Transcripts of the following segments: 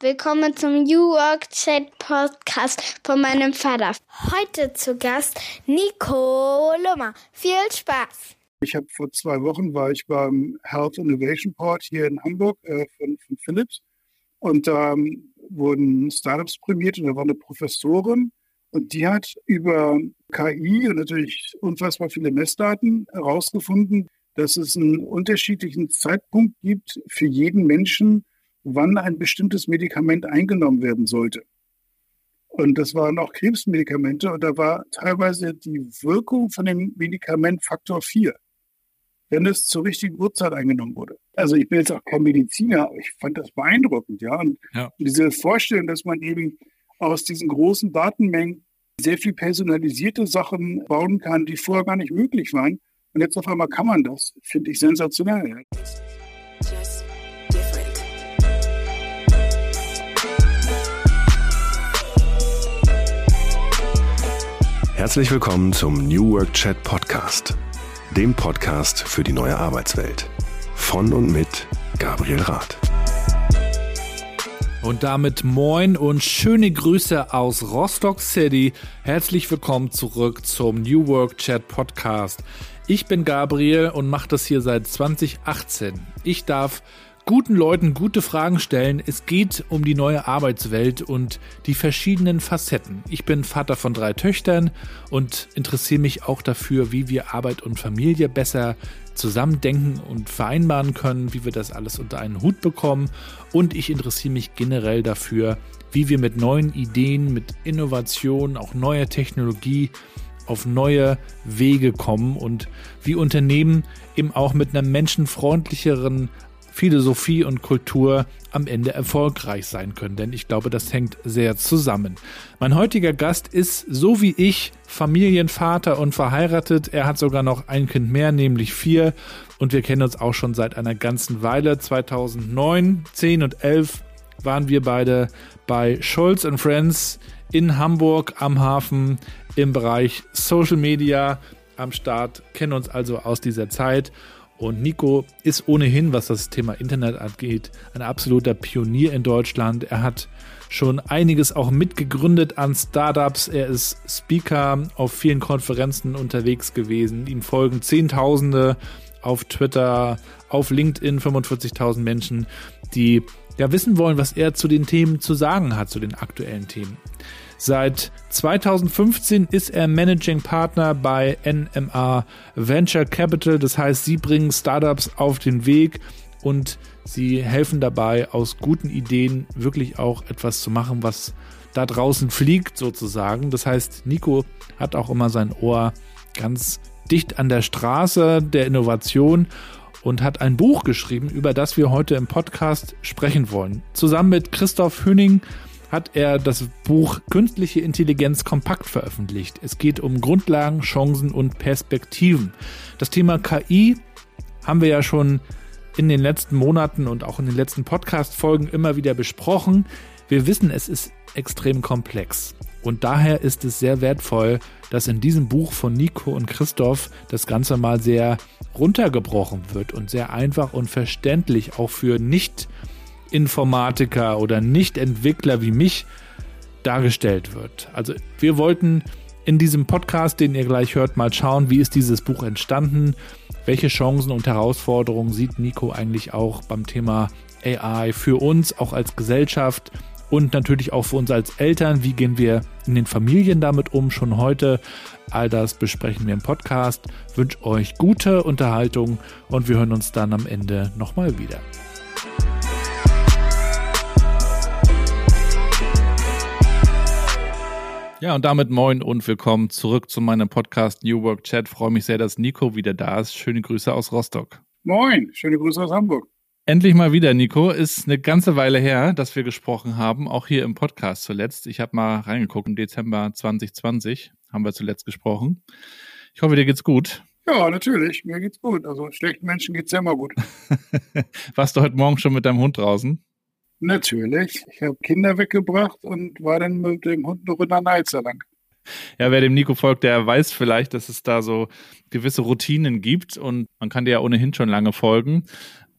Willkommen zum New Work Chat Podcast von meinem Vater. Heute zu Gast Nico Lummer. Viel Spaß. Ich habe vor zwei Wochen war ich beim Health Innovation Port hier in Hamburg äh, von, von Philips und da ähm, wurden Startups prämiert und da war eine Professorin und die hat über KI und natürlich unfassbar viele Messdaten herausgefunden, dass es einen unterschiedlichen Zeitpunkt gibt für jeden Menschen, wann ein bestimmtes Medikament eingenommen werden sollte. Und das waren auch Krebsmedikamente und da war teilweise die Wirkung von dem Medikament Faktor 4, wenn es zur richtigen Uhrzeit eingenommen wurde. Also ich bin jetzt auch kein Mediziner, aber ich fand das beeindruckend, ja. Und ja. diese Vorstellung, dass man eben aus diesen großen Datenmengen sehr viel personalisierte Sachen bauen kann, die vorher gar nicht möglich waren. Und jetzt auf einmal kann man das, finde ich sensationell. Herzlich willkommen zum New Work Chat Podcast, dem Podcast für die neue Arbeitswelt. Von und mit Gabriel Rath. Und damit moin und schöne Grüße aus Rostock City. Herzlich willkommen zurück zum New Work Chat Podcast. Ich bin Gabriel und mache das hier seit 2018. Ich darf guten Leuten gute Fragen stellen. Es geht um die neue Arbeitswelt und die verschiedenen Facetten. Ich bin Vater von drei Töchtern und interessiere mich auch dafür, wie wir Arbeit und Familie besser zusammendenken und vereinbaren können, wie wir das alles unter einen Hut bekommen. Und ich interessiere mich generell dafür, wie wir mit neuen Ideen, mit Innovationen, auch neuer Technologie auf neue Wege kommen und wie Unternehmen eben auch mit einer menschenfreundlicheren Philosophie und Kultur am Ende erfolgreich sein können, denn ich glaube, das hängt sehr zusammen. Mein heutiger Gast ist, so wie ich, Familienvater und verheiratet. Er hat sogar noch ein Kind mehr, nämlich vier. Und wir kennen uns auch schon seit einer ganzen Weile. 2009, 10 und 11 waren wir beide bei Scholz Friends in Hamburg am Hafen im Bereich Social Media am Start, kennen uns also aus dieser Zeit und Nico ist ohnehin, was das Thema Internet angeht, ein absoluter Pionier in Deutschland. Er hat schon einiges auch mitgegründet an Startups. Er ist Speaker auf vielen Konferenzen unterwegs gewesen. Ihm folgen Zehntausende auf Twitter, auf LinkedIn 45.000 Menschen, die ja wissen wollen, was er zu den Themen zu sagen hat, zu den aktuellen Themen. Seit 2015 ist er Managing Partner bei NMA Venture Capital. Das heißt, sie bringen Startups auf den Weg und sie helfen dabei, aus guten Ideen wirklich auch etwas zu machen, was da draußen fliegt sozusagen. Das heißt, Nico hat auch immer sein Ohr ganz dicht an der Straße der Innovation und hat ein Buch geschrieben, über das wir heute im Podcast sprechen wollen. Zusammen mit Christoph Hüning hat er das Buch Künstliche Intelligenz kompakt veröffentlicht. Es geht um Grundlagen, Chancen und Perspektiven. Das Thema KI haben wir ja schon in den letzten Monaten und auch in den letzten Podcast-Folgen immer wieder besprochen. Wir wissen, es ist extrem komplex. Und daher ist es sehr wertvoll, dass in diesem Buch von Nico und Christoph das Ganze mal sehr runtergebrochen wird und sehr einfach und verständlich auch für nicht nicht-Informatiker oder Nicht-Entwickler wie mich dargestellt wird. Also wir wollten in diesem Podcast, den ihr gleich hört, mal schauen, wie ist dieses Buch entstanden, welche Chancen und Herausforderungen sieht Nico eigentlich auch beim Thema AI für uns, auch als Gesellschaft und natürlich auch für uns als Eltern. Wie gehen wir in den Familien damit um schon heute? All das besprechen wir im Podcast. Ich wünsche euch gute Unterhaltung und wir hören uns dann am Ende nochmal wieder. Ja, und damit moin und willkommen zurück zu meinem Podcast New Work Chat. Freue mich sehr, dass Nico wieder da ist. Schöne Grüße aus Rostock. Moin, schöne Grüße aus Hamburg. Endlich mal wieder, Nico. Ist eine ganze Weile her, dass wir gesprochen haben, auch hier im Podcast zuletzt. Ich habe mal reingeguckt, im Dezember 2020 haben wir zuletzt gesprochen. Ich hoffe, dir geht's gut. Ja, natürlich. Mir geht's gut. Also schlechten Menschen geht's ja immer gut. Warst du heute Morgen schon mit deinem Hund draußen? Natürlich. Ich habe Kinder weggebracht und war dann mit dem Hund noch in der Neizer lang. Ja, wer dem Nico folgt, der weiß vielleicht, dass es da so gewisse Routinen gibt und man kann dir ja ohnehin schon lange folgen.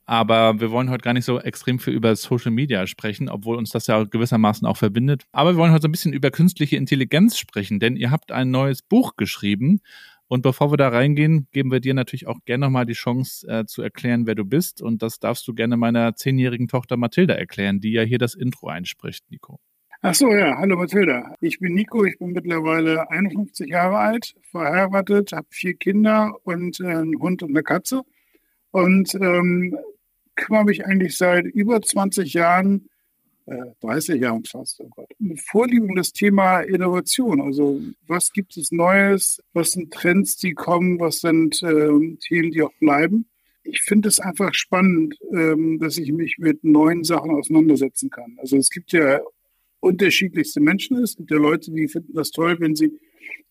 Aber wir wollen heute gar nicht so extrem viel über Social Media sprechen, obwohl uns das ja gewissermaßen auch verbindet. Aber wir wollen heute so ein bisschen über künstliche Intelligenz sprechen, denn ihr habt ein neues Buch geschrieben. Und bevor wir da reingehen, geben wir dir natürlich auch gerne nochmal die Chance äh, zu erklären, wer du bist. Und das darfst du gerne meiner zehnjährigen Tochter Mathilda erklären, die ja hier das Intro einspricht, Nico. Ach so, ja, hallo Mathilda. Ich bin Nico, ich bin mittlerweile 51 Jahre alt, verheiratet, habe vier Kinder und äh, einen Hund und eine Katze. Und ähm, kümmere mich eigentlich seit über 20 Jahren, 30 Jahren fast, oh Gott, das Thema Innovation. Also was gibt es Neues, was sind Trends, die kommen, was sind äh, Themen, die auch bleiben. Ich finde es einfach spannend, ähm, dass ich mich mit neuen Sachen auseinandersetzen kann. Also es gibt ja unterschiedlichste Menschen. Es gibt ja Leute, die finden das toll, wenn sie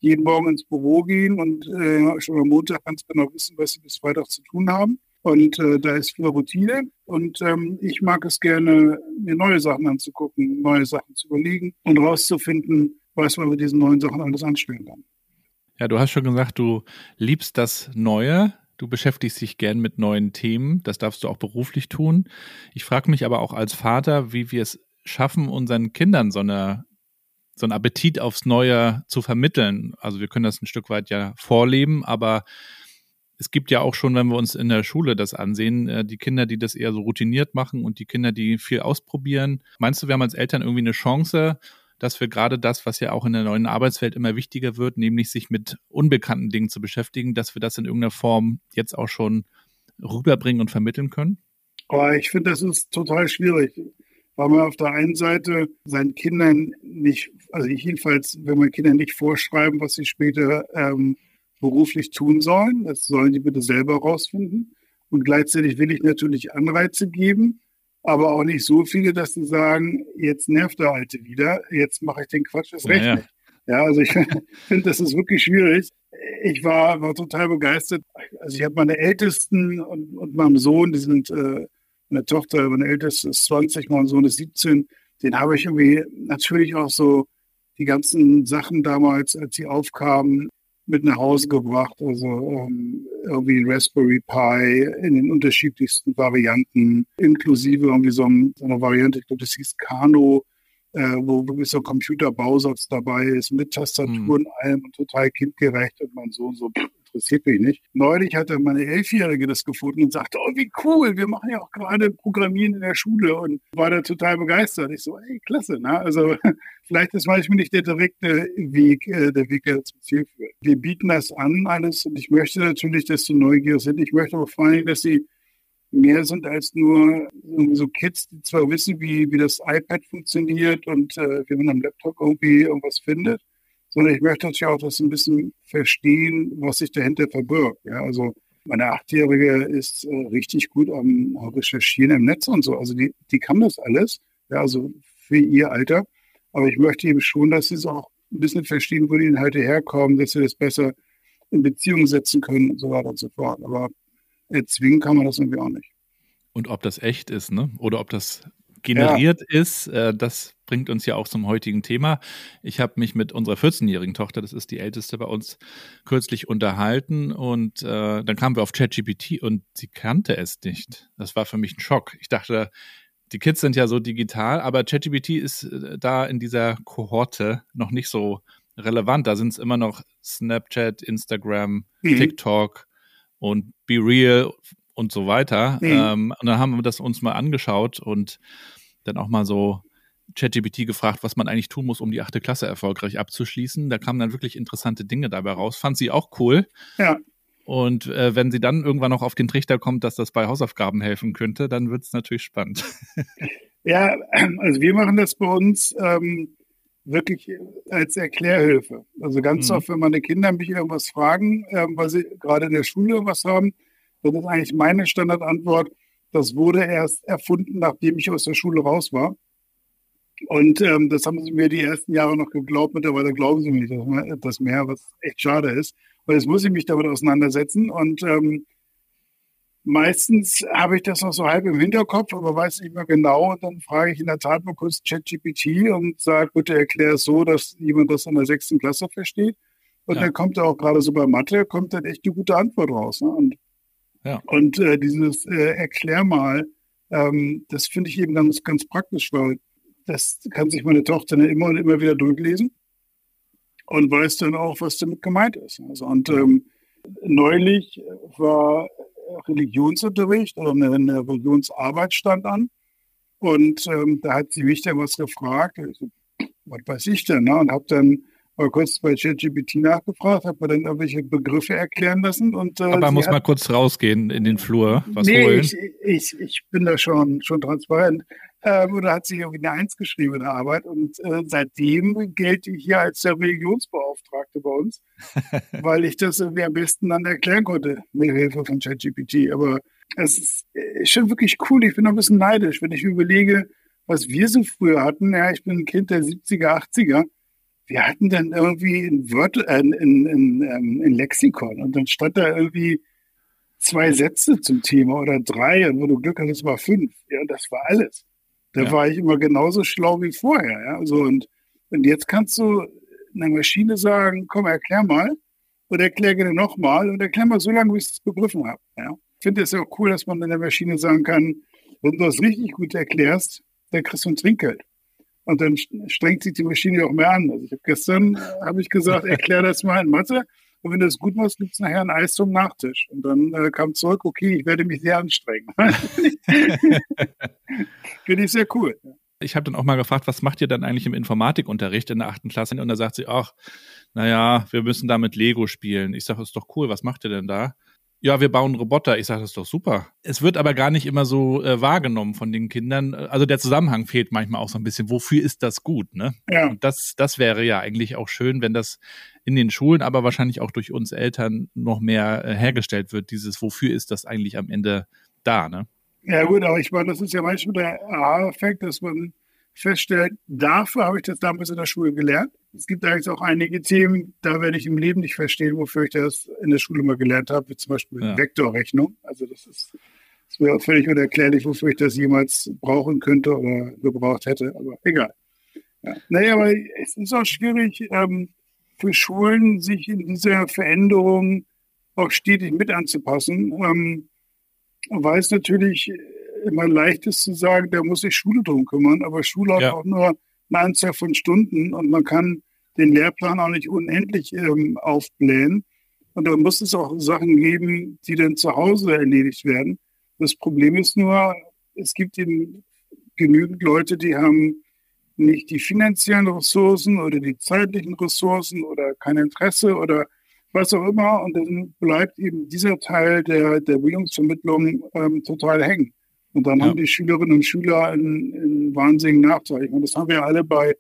jeden Morgen ins Büro gehen und äh, schon am Montag ganz genau wissen, was sie bis Freitag zu tun haben. Und äh, da ist viel Routine. Und ähm, ich mag es gerne, mir neue Sachen anzugucken, neue Sachen zu überlegen und rauszufinden, was man mit diesen neuen Sachen alles anstellen kann. Ja, du hast schon gesagt, du liebst das Neue. Du beschäftigst dich gern mit neuen Themen. Das darfst du auch beruflich tun. Ich frage mich aber auch als Vater, wie wir es schaffen, unseren Kindern so eine so einen Appetit aufs Neue zu vermitteln. Also wir können das ein Stück weit ja vorleben, aber es gibt ja auch schon, wenn wir uns in der Schule das ansehen, äh, die Kinder, die das eher so routiniert machen und die Kinder, die viel ausprobieren. Meinst du, wir haben als Eltern irgendwie eine Chance, dass wir gerade das, was ja auch in der neuen Arbeitswelt immer wichtiger wird, nämlich sich mit unbekannten Dingen zu beschäftigen, dass wir das in irgendeiner Form jetzt auch schon rüberbringen und vermitteln können? Oh, ich finde, das ist total schwierig, weil man auf der einen Seite seinen Kindern nicht, also jedenfalls, wenn man Kindern nicht vorschreiben, was sie später ähm, beruflich tun sollen. Das sollen die bitte selber rausfinden. Und gleichzeitig will ich natürlich Anreize geben, aber auch nicht so viele, dass sie sagen, jetzt nervt der Alte wieder, jetzt mache ich den Quatsch das recht ja, nicht. Ja, also ich finde, das ist wirklich schwierig. Ich war, war total begeistert. Also ich habe meine Ältesten und, und meinem Sohn, die sind, äh, meine Tochter, meine Älteste ist 20, mein Sohn ist 17. Den habe ich irgendwie natürlich auch so die ganzen Sachen damals, als sie aufkamen, mit nach Hause gebracht. Also ähm, irgendwie Raspberry Pi in den unterschiedlichsten Varianten, inklusive irgendwie so, so eine Variante, ich glaube, das hieß Kano, äh, wo wirklich so ein Computerbausatz dabei ist, mit Tastatur mhm. und allem und total kindgerecht und mein Sohn so, interessiert mich nicht. Neulich hatte meine Elfjährige das gefunden und sagte, oh, wie cool, wir machen ja auch gerade Programmieren in der Schule und war da total begeistert. Ich so, ey, klasse, ne? Also vielleicht ist manchmal nicht der direkte Weg, äh, der Weg, der zum Ziel führt. Wir bieten das an, alles, und ich möchte natürlich, dass sie neugierig sind. Ich möchte aber vor allem, dass sie mehr sind als nur so Kids, die zwar wissen, wie, wie das iPad funktioniert und äh, wie man am Laptop irgendwie irgendwas findet, sondern ich möchte natürlich auch das ein bisschen verstehen, was sich dahinter verbirgt. Ja, also meine Achtjährige ist äh, richtig gut am Recherchieren im Netz und so. Also die, die kann das alles, ja, also für ihr Alter. Aber ich möchte eben schon, dass sie es auch ein bisschen verstehen, wo die Inhalte herkommen, dass sie das besser in Beziehung setzen können und so weiter und so fort. Aber erzwingen kann man das irgendwie auch nicht. Und ob das echt ist, ne? Oder ob das generiert ja. ist. Äh, das bringt uns ja auch zum heutigen Thema. Ich habe mich mit unserer 14-jährigen Tochter, das ist die älteste bei uns, kürzlich unterhalten und äh, dann kamen wir auf ChatGPT und sie kannte es nicht. Das war für mich ein Schock. Ich dachte, die Kids sind ja so digital, aber ChatGPT ist äh, da in dieser Kohorte noch nicht so relevant. Da sind es immer noch Snapchat, Instagram, mhm. TikTok und Be Real und so weiter. Mhm. Ähm, und dann haben wir das uns mal angeschaut und dann auch mal so ChatGPT gefragt, was man eigentlich tun muss, um die achte Klasse erfolgreich abzuschließen. Da kamen dann wirklich interessante Dinge dabei raus. Fand sie auch cool. Ja. Und äh, wenn sie dann irgendwann noch auf den Trichter kommt, dass das bei Hausaufgaben helfen könnte, dann wird es natürlich spannend. Ja, also wir machen das bei uns ähm, wirklich als Erklärhilfe. Also ganz mhm. oft, wenn meine Kinder mich irgendwas fragen, äh, weil sie gerade in der Schule was haben, dann ist eigentlich meine Standardantwort, das wurde erst erfunden, nachdem ich aus der Schule raus war. Und ähm, das haben sie mir die ersten Jahre noch geglaubt. Mittlerweile glauben sie mir nicht etwas mehr, was echt schade ist. Weil jetzt muss ich mich damit auseinandersetzen. Und ähm, meistens habe ich das noch so halb im Hinterkopf, aber weiß nicht mehr genau. Und dann frage ich in der Tat mal kurz ChatGPT und sage, bitte erklär es so, dass jemand das in der sechsten Klasse versteht. Und ja. dann kommt da auch gerade so bei Mathe, kommt dann echt eine gute Antwort raus. Ne? Und Ja. Und äh, dieses äh, Erklär mal, ähm, das finde ich eben ganz, ganz praktisch, weil das kann sich meine Tochter immer und immer wieder durchlesen und weiß dann auch, was damit gemeint ist. Also, und ähm, neulich war Religionsunterricht oder eine, eine Religionsarbeit stand an und ähm, da hat sie mich dann was gefragt. So, was weiß ich denn? Ne? Und habe dann mal kurz bei ChatGPT nachgefragt, habe mir dann irgendwelche Begriffe erklären lassen. Und, äh, Aber muss hat, mal kurz rausgehen in den Flur, was nee, holen. Ich, ich, ich bin da schon, schon transparent. Ähm, oder hat sich irgendwie eine Eins geschrieben in der Arbeit und äh, seitdem gelte ich hier als der Religionsbeauftragte bei uns, weil ich das irgendwie am besten dann erklären konnte mit Hilfe von ChatGPT. Aber es ist äh, schon wirklich cool. Ich bin ein bisschen neidisch, wenn ich überlege, was wir so früher hatten. Ja, ich bin ein Kind der 70er, 80er wir hatten dann irgendwie ein, Wort, äh, ein, ein, ein, ähm, ein, Lexikon und dann stand da irgendwie zwei Sätze zum Thema oder drei und wenn du Glück hattest, war fünf. Ja, das war alles. Da ja. war ich immer genauso schlau wie vorher. Ja, so und, und jetzt kannst du einer Maschine sagen, komm, erklär mal und erklär gerne nochmal und erklär mal so lange, wie ich es begriffen habe. Ja. Ich finde es auch cool, dass man in der Maschine sagen kann, wenn du das richtig gut erklärst, dann kriegst du ein Trinkgeld. Und dann strengt sich die Maschine auch mehr an. Also ich habe gestern habe ich gesagt, erklär das mal in Mathe. Und wenn du es gut machst, gibt es nachher ein Eis zum Nachtisch. Und dann äh, kam zurück, okay, ich werde mich sehr anstrengen. Finde ich sehr cool. Ich habe dann auch mal gefragt, was macht ihr dann eigentlich im Informatikunterricht in der achten Klasse? Und da sagt sie, ach, naja, wir müssen da mit Lego spielen. Ich sage, ist doch cool, was macht ihr denn da? ja, wir bauen Roboter. Ich sage, das ist doch super. Es wird aber gar nicht immer so äh, wahrgenommen von den Kindern. Also der Zusammenhang fehlt manchmal auch so ein bisschen. Wofür ist das gut? Ne? Ja. Und das, das wäre ja eigentlich auch schön, wenn das in den Schulen, aber wahrscheinlich auch durch uns Eltern noch mehr äh, hergestellt wird. Dieses, wofür ist das eigentlich am Ende da? Ne? Ja gut, aber ich meine, das ist ja manchmal der Aha-Effekt, dass man feststellt, dafür habe ich das damals in der Schule gelernt. Es gibt eigentlich auch einige Themen, da werde ich im Leben nicht verstehen, wofür ich das in der Schule mal gelernt habe, wie zum Beispiel ja. Vektorrechnung. Also das ist, das wäre völlig unerklärlich, wofür ich das jemals brauchen könnte oder gebraucht hätte, aber egal. Ja. Naja, aber es ist auch schwierig ähm, für Schulen, sich in dieser Veränderung auch stetig mit anzupassen, ähm, weil es natürlich immer leicht ist zu sagen, da muss sich Schule drum kümmern, aber Schule hat ja. auch nur eine Anzahl von Stunden und man kann den Lehrplan auch nicht unendlich ähm, aufblähen. Und da muss es auch Sachen geben, die dann zu Hause erledigt werden. Das Problem ist nur, es gibt eben genügend Leute, die haben nicht die finanziellen Ressourcen oder die zeitlichen Ressourcen oder kein Interesse oder was auch immer. Und dann bleibt eben dieser Teil der, der Bildungsvermittlung ähm, total hängen. Und dann ja. haben die Schülerinnen und Schüler einen, einen wahnsinnigen Nachteil. Und das haben wir alle bei,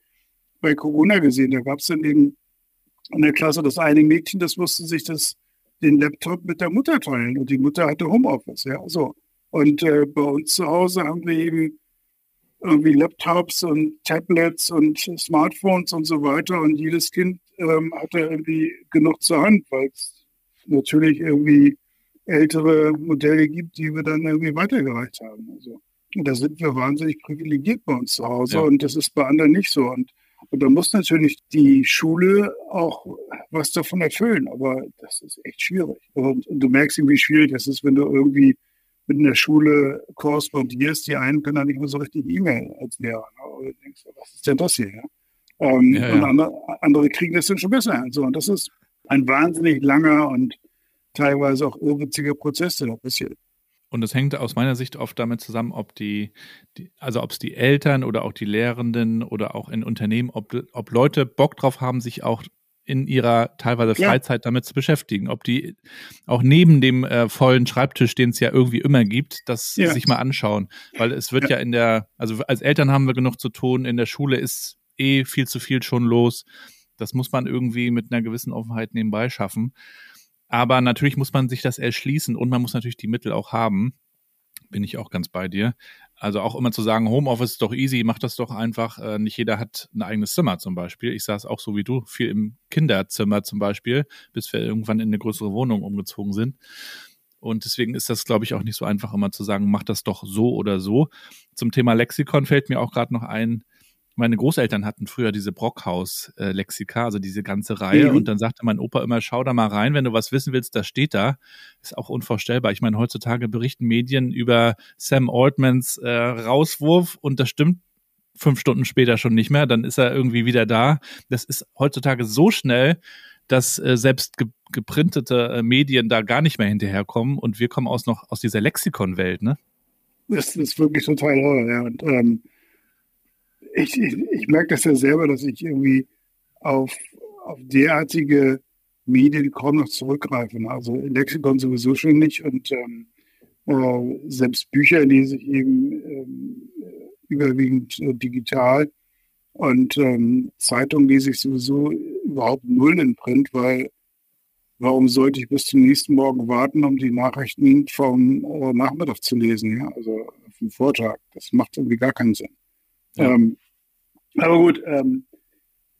bei Corona gesehen. Da gab es dann eben in der Klasse das eine Mädchen, das musste sich das, den Laptop mit der Mutter teilen. Und die Mutter hatte Homeoffice. Ja, so. Und äh, bei uns zu Hause haben wir eben irgendwie Laptops und Tablets und Smartphones und so weiter. Und jedes Kind ähm, hatte irgendwie genug zur Hand, weil es natürlich irgendwie ältere Modelle gibt, die wir dann irgendwie weitergereicht haben. Also, da sind wir wahnsinnig privilegiert bei uns zu Hause ja. und das ist bei anderen nicht so. Und, und da muss natürlich die Schule auch was davon erfüllen, aber das ist echt schwierig. Und, und du merkst, wie schwierig das ist, wenn du irgendwie mit einer Schule korrespondierst. Die einen können da nicht mehr so richtig E-Mail als Lehrer. Ne? Oder denkst, was ist denn das hier? Ja? Ähm, ja, ja. Und andere, andere, kriegen das dann schon besser. So, und das ist ein wahnsinnig langer und teilweise auch irrwitziger Prozesse da passiert. Und das hängt aus meiner Sicht oft damit zusammen, ob die, die also ob es die Eltern oder auch die Lehrenden oder auch in Unternehmen, ob, ob Leute Bock drauf haben, sich auch in ihrer teilweise Freizeit ja. damit zu beschäftigen. Ob die auch neben dem äh, vollen Schreibtisch, den es ja irgendwie immer gibt, das ja. sich mal anschauen. Weil es wird ja. ja in der, also als Eltern haben wir genug zu tun, in der Schule ist eh viel zu viel schon los. Das muss man irgendwie mit einer gewissen Offenheit nebenbei schaffen. Aber natürlich muss man sich das erschließen und man muss natürlich die Mittel auch haben. Bin ich auch ganz bei dir. Also auch immer zu sagen, Homeoffice ist doch easy, mach das doch einfach. Äh, nicht jeder hat ein eigenes Zimmer zum Beispiel. Ich saß auch so wie du, viel im Kinderzimmer zum Beispiel, bis wir irgendwann in eine größere Wohnung umgezogen sind. Und deswegen ist das, glaube ich, auch nicht so einfach immer zu sagen, mach das doch so oder so. Zum Thema Lexikon fällt mir auch gerade noch ein, meine Großeltern hatten früher diese Brockhaus-Lexika, also diese ganze Reihe. Mhm. Und dann sagte mein Opa immer, schau da mal rein, wenn du was wissen willst, das steht da. Ist auch unvorstellbar. Ich meine, heutzutage berichten Medien über Sam Altmans äh, Rauswurf und das stimmt fünf Stunden später schon nicht mehr. Dann ist er irgendwie wieder da. Das ist heutzutage so schnell, dass äh, selbst ge geprintete äh, Medien da gar nicht mehr hinterherkommen und wir kommen aus noch aus dieser Lexikon-Welt, ne? Das ist wirklich total toll, ja. Und ähm, ich, ich, ich merke das ja selber, dass ich irgendwie auf, auf derartige Medien kaum noch zurückgreife. Ne? Also Lexikon sowieso schon nicht und ähm, äh, selbst Bücher lese ich eben ähm, überwiegend äh, digital und ähm, Zeitung lese ich sowieso überhaupt null in Print, weil warum sollte ich bis zum nächsten Morgen warten, um die Nachrichten vom äh, Nachmittag zu lesen, ja? also vom Vortag. Das macht irgendwie gar keinen Sinn. Ja. Ähm, aber gut, ähm,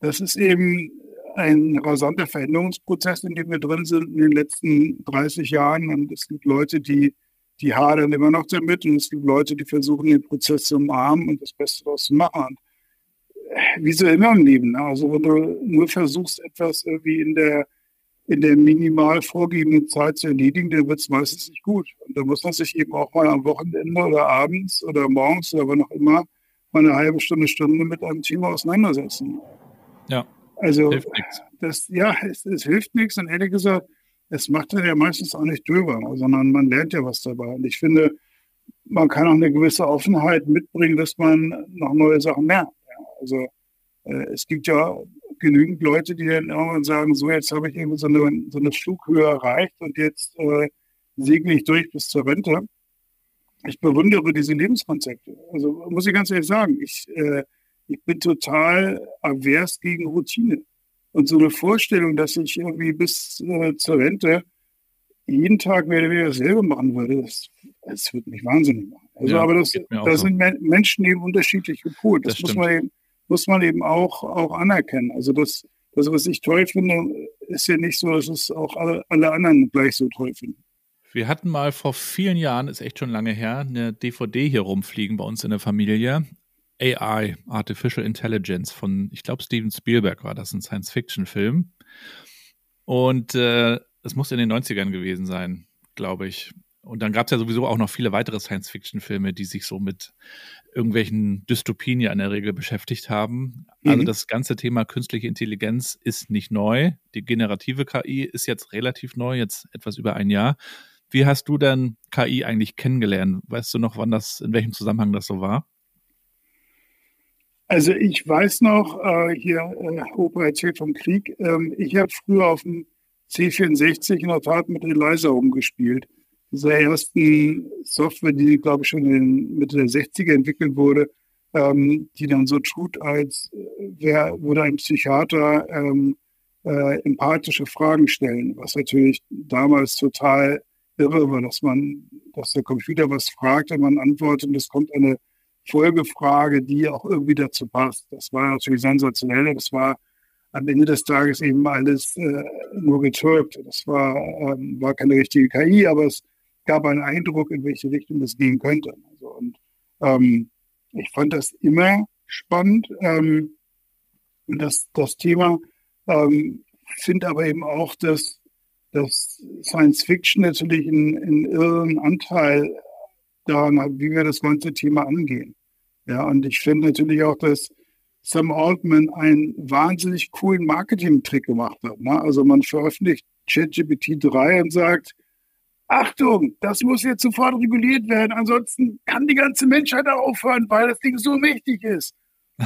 das ist eben ein rasanter Veränderungsprozess, in dem wir drin sind in den letzten 30 Jahren. Und es gibt Leute, die, die hadern immer noch damit. Und es gibt Leute, die versuchen, den Prozess zu umarmen und das Beste daraus zu machen. Äh, wie so immer im Leben. Ne? Also wenn du nur versuchst, etwas irgendwie in der, in der minimal vorgegebenen Zeit zu erledigen, dann wird es meistens nicht gut. Und da muss man sich eben auch mal am Wochenende oder abends oder morgens oder wann auch immer mal eine halbe Stunde, Stunde mit einem Thema auseinandersetzen. Ja. Also, das, ja, es, es, hilft nichts und ehrlich gesagt, es macht ja meistens auch nicht drüber, sondern man lernt ja was dabei. Und ich finde, man kann auch eine gewisse Offenheit mitbringen, dass man noch neue Sachen lernt. Also, äh, es gibt ja genügend Leute, die dann irgendwann sagen, so jetzt habe ich irgendwie so eine, so eine Flughöhe erreicht und jetzt äh, segle ich durch bis zur Rente ich bewundere diese Lebenskonzepte. Also muss ich ganz ehrlich sagen, ich, äh, ich bin total avers gegen Routine. Und so eine Vorstellung, dass ich irgendwie bis äh, zur Rente jeden Tag mehr oder weniger dasselbe machen würde, das, das würde mich wahnsinnig machen. Also, ja, aber das, da so. sind Menschen eben unterschiedlich gepolt. Das, das muss, man eben, muss man eben auch, auch anerkennen. Also das, das, was ich toll finde, ist ja nicht so, dass es auch alle, alle anderen gleich so toll finden. Wir hatten mal vor vielen Jahren, ist echt schon lange her, eine DVD hier rumfliegen bei uns in der Familie. AI, Artificial Intelligence von, ich glaube, Steven Spielberg war das, ein Science-Fiction-Film. Und äh, es muss in den 90ern gewesen sein, glaube ich. Und dann gab es ja sowieso auch noch viele weitere Science-Fiction-Filme, die sich so mit irgendwelchen Dystopien ja in der Regel beschäftigt haben. Also mhm. Also das ganze Thema künstliche Intelligenz ist nicht neu. Die generative KI ist jetzt relativ neu, jetzt etwas über ein Jahr. Wie hast du denn KI eigentlich kennengelernt? Weißt du noch, wann das, in welchem Zusammenhang das so war? Also ich weiß noch, äh, hier äh, Opa erzählt vom Krieg, ähm, ich habe früher auf dem C64 in der Tat mit Eliza umgespielt. Dieser ersten Software, die, glaube ich, schon in Mitte der 60er entwickelt wurde, ähm, die dann so tut, als äh, wäre, würde ein Psychiater ähm, äh, empathische Fragen stellen, was natürlich damals total irre war, dass man, dass der Computer was fragt und man antwortet und es kommt eine Folgefrage, die auch irgendwie dazu passt. Das war natürlich sensationell. Das war am Ende des Tages eben alles äh, nur getürkt. Das war, ähm, war keine richtige KI, aber es gab einen Eindruck, in welche Richtung das gehen könnte. Also, und ähm, ich fand das immer spannend. Ähm, das, das Thema ähm, finde aber eben auch, dass dass Science Fiction natürlich einen, einen irren Anteil daran hat, wie wir das ganze Thema angehen. Ja, und ich finde natürlich auch, dass Sam Altman einen wahnsinnig coolen Marketing-Trick gemacht hat. Ne? Also man veröffentlicht ChatGPT 3 und sagt, Achtung, das muss jetzt sofort reguliert werden, ansonsten kann die ganze Menschheit aufhören, weil das Ding so mächtig ist.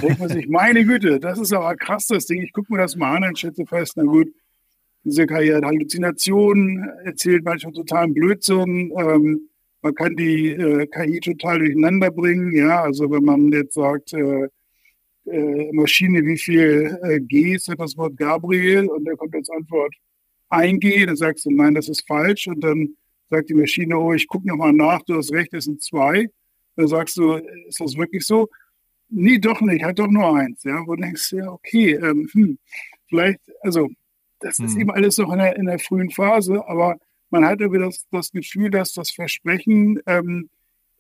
Denkt man sich, meine Güte, das ist aber krass, das Ding. Ich gucke mir das mal an und schätze fest, na gut, diese hat Halluzinationen, erzählt manchmal totalen Blödsinn. Ähm, man kann die äh, KI total durcheinander bringen. Ja, also wenn man jetzt sagt, äh, äh, Maschine, wie viel äh, Gs hat das Wort Gabriel? Und da kommt jetzt Antwort ein G, dann sagst du, nein, das ist falsch. Und dann sagt die Maschine, oh, ich gucke nochmal nach, du hast recht, es sind zwei. Dann sagst du, ist das wirklich so? Nee, doch nicht, hat doch nur eins. Ja, wo du denkst, ja, okay, ähm, hm, vielleicht, also das mhm. ist eben alles noch in der, in der, frühen Phase, aber man hat irgendwie das, das Gefühl, dass das Versprechen, ähm,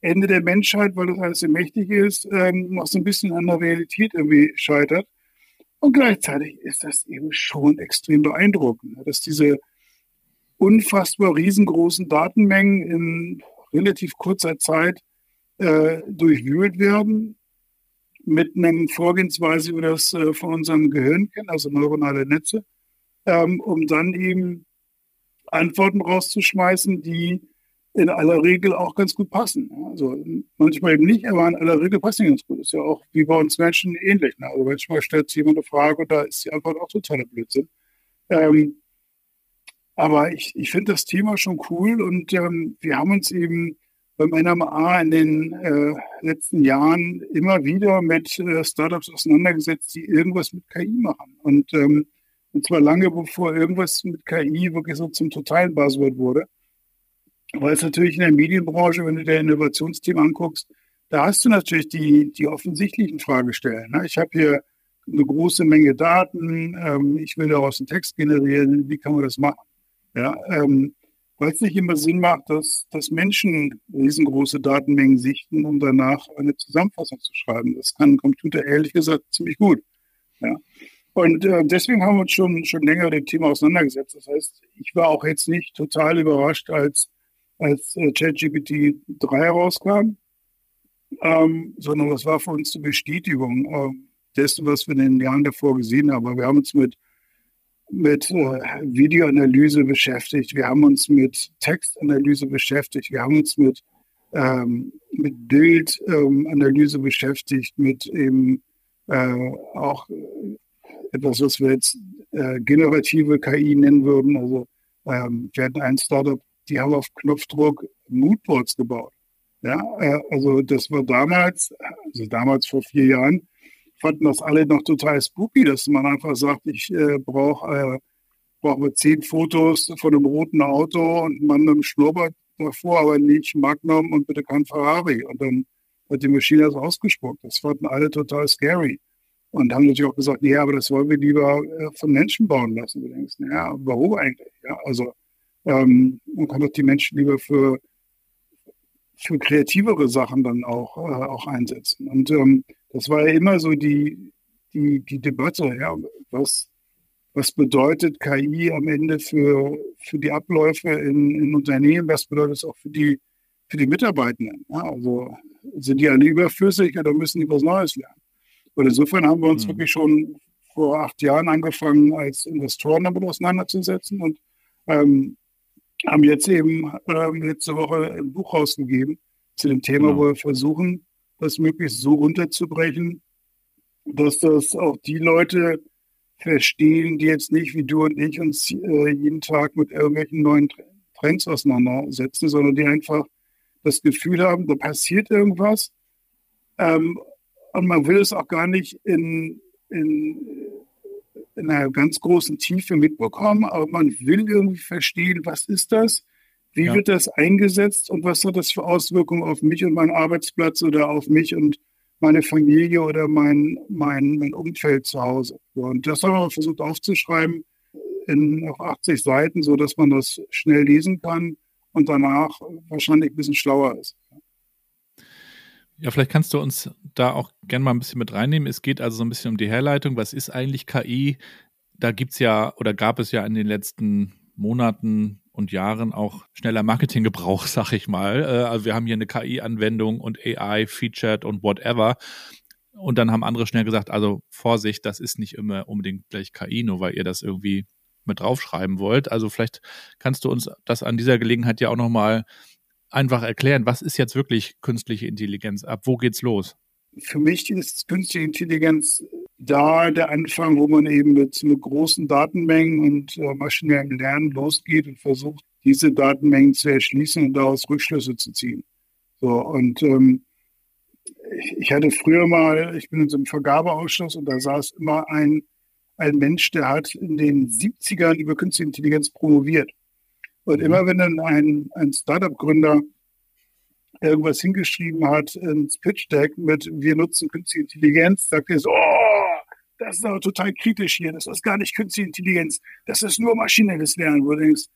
Ende der Menschheit, weil das alles so mächtig ist, ähm, noch so ein bisschen an der Realität irgendwie scheitert. Und gleichzeitig ist das eben schon extrem beeindruckend, dass diese unfassbar riesengroßen Datenmengen in relativ kurzer Zeit äh, durchwühlt werden mit einer Vorgehensweise, wie wir das äh, von unserem Gehirn kennen, also neuronale Netze, ähm, um dann eben Antworten rauszuschmeißen, die in aller Regel auch ganz gut passen. Also manchmal eben nicht, aber in aller Regel passen die ganz gut. Ist ja auch wie bei uns Menschen ähnlich. Ne? Also manchmal stellt sich jemand eine Frage und da ist die Antwort auch totaler Blödsinn. Ähm, aber ich, ich finde das Thema schon cool und ähm, wir haben uns eben beim NMA in den äh, letzten Jahren immer wieder mit äh, Startups auseinandergesetzt, die irgendwas mit KI machen. Und, ähm, und zwar lange bevor irgendwas mit KI wirklich so zum totalen Buzzword wurde. Weil es natürlich in der Medienbranche, wenn du dir Innovationsteam anguckst, da hast du natürlich die, die offensichtlichen Fragestellen. Ne? Ich habe hier eine große Menge Daten, ähm, ich will daraus einen Text generieren, wie kann man das machen? Ja, ähm, weil es nicht immer Sinn macht, dass, dass Menschen riesengroße Datenmengen sichten, um danach eine Zusammenfassung zu schreiben. Das kann ein Computer ehrlich gesagt ziemlich gut. Ja. Und äh, deswegen haben wir uns schon, schon länger mit dem Thema auseinandergesetzt. Das heißt, ich war auch jetzt nicht total überrascht, als als äh, ChatGPT 3 rauskam, ähm, sondern das war für uns eine Bestätigung äh, dessen, was wir in den Jahren davor gesehen haben. Wir haben uns mit, mit äh, Videoanalyse beschäftigt, wir haben uns mit Textanalyse beschäftigt, wir haben uns mit, ähm, mit Bildanalyse ähm, beschäftigt, mit eben äh, auch etwas, was wir jetzt äh, generative KI nennen würden. Also ähm, wir hatten ein Startup, die haben auf Knopfdruck Moodboards gebaut. Ja, äh, also das war damals, also damals vor vier Jahren, fanden das alle noch total spooky, dass man einfach sagt, ich äh, brauche äh, brauche zehn Fotos von einem roten Auto und man mit einem Schnurrbart davor, aber nicht Magnum und bitte kein Ferrari. Und dann hat die Maschine das ausgespuckt. Das fanden alle total scary. Und haben natürlich auch gesagt, ja, aber das wollen wir lieber äh, von Menschen bauen lassen. Du denkst, ja, warum eigentlich? Ja, also ähm, man kann doch die Menschen lieber für, für kreativere Sachen dann auch, äh, auch einsetzen. Und ähm, das war ja immer so die, die, die Debatte, ja, was, was bedeutet KI am Ende für, für die Abläufe in, in Unternehmen, was bedeutet es auch für die, für die Mitarbeitenden? Ja, also sind die alle überflüssig oder müssen die was Neues lernen? Und insofern haben wir uns mhm. wirklich schon vor acht Jahren angefangen, als Investoren damit auseinanderzusetzen und ähm, haben jetzt eben ähm, letzte Woche ein Buch rausgegeben zu dem Thema, genau. wo wir versuchen, das möglichst so runterzubrechen, dass das auch die Leute verstehen, die jetzt nicht wie du und ich uns äh, jeden Tag mit irgendwelchen neuen Trends auseinandersetzen, sondern die einfach das Gefühl haben, da passiert irgendwas ähm, und man will es auch gar nicht in, in in einer ganz großen Tiefe mitbekommen, aber man will irgendwie verstehen, was ist das? Wie ja. wird das eingesetzt und was hat das für Auswirkungen auf mich und meinen Arbeitsplatz oder auf mich und meine Familie oder mein, mein, mein Umfeld zu Hause? Und das haben wir versucht aufzuschreiben in auf 80 Seiten, sodass man das schnell lesen kann und danach wahrscheinlich ein bisschen schlauer ist. Ja, vielleicht kannst du uns da auch gerne mal ein bisschen mit reinnehmen. Es geht also so ein bisschen um die Herleitung. Was ist eigentlich KI? Da gibt es ja oder gab es ja in den letzten Monaten und Jahren auch schneller Marketinggebrauch, sag ich mal. Äh, also wir haben hier eine KI-Anwendung und AI, Featured und whatever. Und dann haben andere schnell gesagt, also Vorsicht, das ist nicht immer unbedingt gleich KI, nur weil ihr das irgendwie mit draufschreiben wollt. Also vielleicht kannst du uns das an dieser Gelegenheit ja auch nochmal einfach erklären, was ist jetzt wirklich künstliche Intelligenz? Ab wo geht's los? Für mich ist künstliche Intelligenz da der Anfang, wo man eben mit, mit großen Datenmengen und äh, maschinellem Lernen losgeht und versucht, diese Datenmengen zu erschließen und daraus Rückschlüsse zu ziehen. So, und ähm, ich, hatte früher mal, ich bin in so einem Vergabeausschuss und da saß immer ein, ein Mensch, der hat in den 70ern über künstliche Intelligenz promoviert. Und mhm. immer wenn dann ein, ein Startup-Gründer irgendwas hingeschrieben hat ins Pitch-Deck mit wir nutzen künstliche Intelligenz, sagt er so, oh, das ist aber total kritisch hier, das ist gar nicht künstliche Intelligenz, das ist nur maschinelles Lernen, wo du denkst,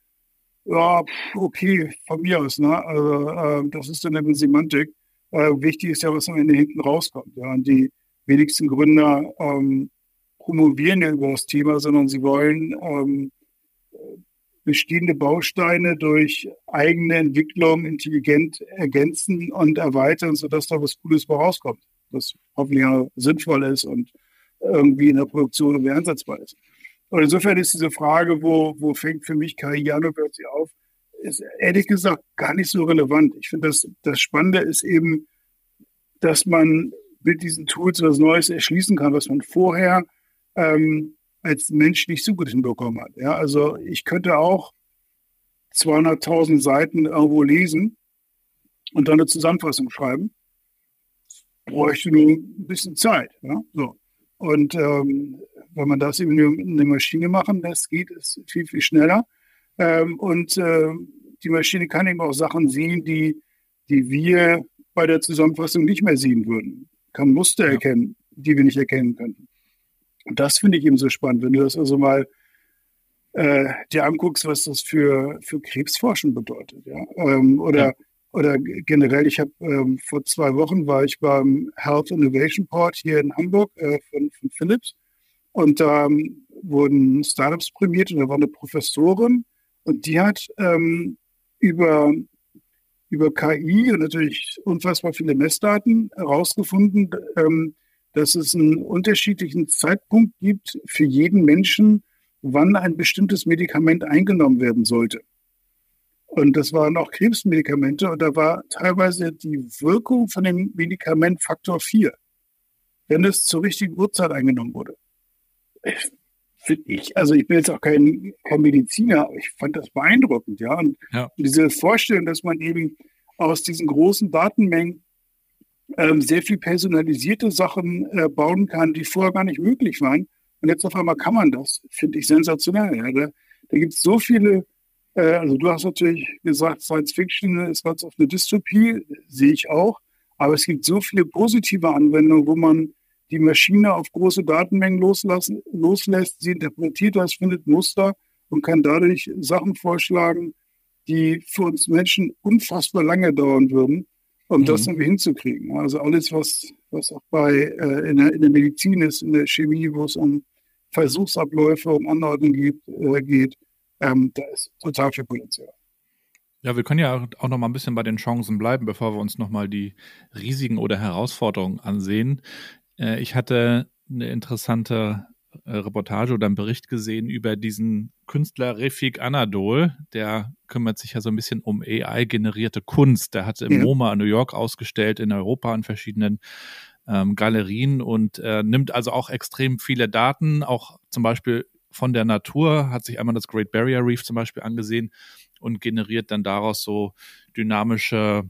ja, okay, von mir aus. Ne? Also äh, das ist dann eine Semantik. Äh, wichtig ist ja, was am Ende hinten rauskommt. Ja? Und die wenigsten Gründer ähm, promovieren ja über das Thema, sondern sie wollen ähm, bestehende Bausteine durch eigene Entwicklung intelligent ergänzen und erweitern, sodass da was Cooles rauskommt, was hoffentlich auch sinnvoll ist und irgendwie in der Produktion irgendwie einsatzbar ist. Und insofern ist diese Frage, wo, wo fängt für mich hört sie auf, ist ehrlich gesagt gar nicht so relevant. Ich finde, das, das Spannende ist eben, dass man mit diesen Tools was Neues erschließen kann, was man vorher ähm, als Mensch nicht so gut hinbekommen hat. Ja, also ich könnte auch 200.000 Seiten irgendwo lesen und dann eine Zusammenfassung schreiben. Bräuchte nur ein bisschen Zeit. Ja? So. Und ähm, wenn man das eben in der Maschine machen lässt, geht es viel, viel schneller. Ähm, und äh, die Maschine kann eben auch Sachen sehen, die, die wir bei der Zusammenfassung nicht mehr sehen würden. Kann Muster ja. erkennen, die wir nicht erkennen könnten. Und das finde ich eben so spannend, wenn du das also mal äh, dir anguckst, was das für, für Krebsforschen bedeutet. Ja? Ähm, oder, ja. oder generell, ich habe ähm, vor zwei Wochen war ich beim Health Innovation Port hier in Hamburg äh, von, von Philips und da ähm, wurden Startups prämiert und da war eine Professorin und die hat ähm, über, über KI und natürlich unfassbar viele Messdaten herausgefunden, ähm, dass es einen unterschiedlichen Zeitpunkt gibt für jeden Menschen, wann ein bestimmtes Medikament eingenommen werden sollte. Und das waren auch Krebsmedikamente und da war teilweise die Wirkung von dem Medikament Faktor 4, wenn es zur richtigen Uhrzeit eingenommen wurde. Finde ich, also ich bin jetzt auch kein, kein Mediziner, aber ich fand das beeindruckend, ja. Und ja. diese Vorstellung, dass man eben aus diesen großen Datenmengen ähm, sehr viel personalisierte Sachen äh, bauen kann, die vorher gar nicht möglich waren. Und jetzt auf einmal kann man das. Finde ich sensationell. Ja. Da, da gibt es so viele, äh, also du hast natürlich gesagt, Science Fiction ist ganz oft eine Dystopie, sehe ich auch. Aber es gibt so viele positive Anwendungen, wo man die Maschine auf große Datenmengen loslassen, loslässt, sie interpretiert das, findet Muster und kann dadurch Sachen vorschlagen, die für uns Menschen unfassbar lange dauern würden um mhm. das irgendwie hinzukriegen. Also alles, was, was auch bei äh, in, der, in, der, Medizin ist, in der Chemie, wo es um Versuchsabläufe, um Anordnung geht, äh, geht ähm, da ist total viel Potenzial. Ja, wir können ja auch noch mal ein bisschen bei den Chancen bleiben, bevor wir uns noch mal die Risiken oder Herausforderungen ansehen. Äh, ich hatte eine interessante Reportage oder einen Bericht gesehen über diesen Künstler Refik Anadol. Der kümmert sich ja so ein bisschen um AI-generierte Kunst. Der hat im ja. MoMA in New York ausgestellt, in Europa in verschiedenen ähm, Galerien und äh, nimmt also auch extrem viele Daten, auch zum Beispiel von der Natur, hat sich einmal das Great Barrier Reef zum Beispiel angesehen und generiert dann daraus so dynamische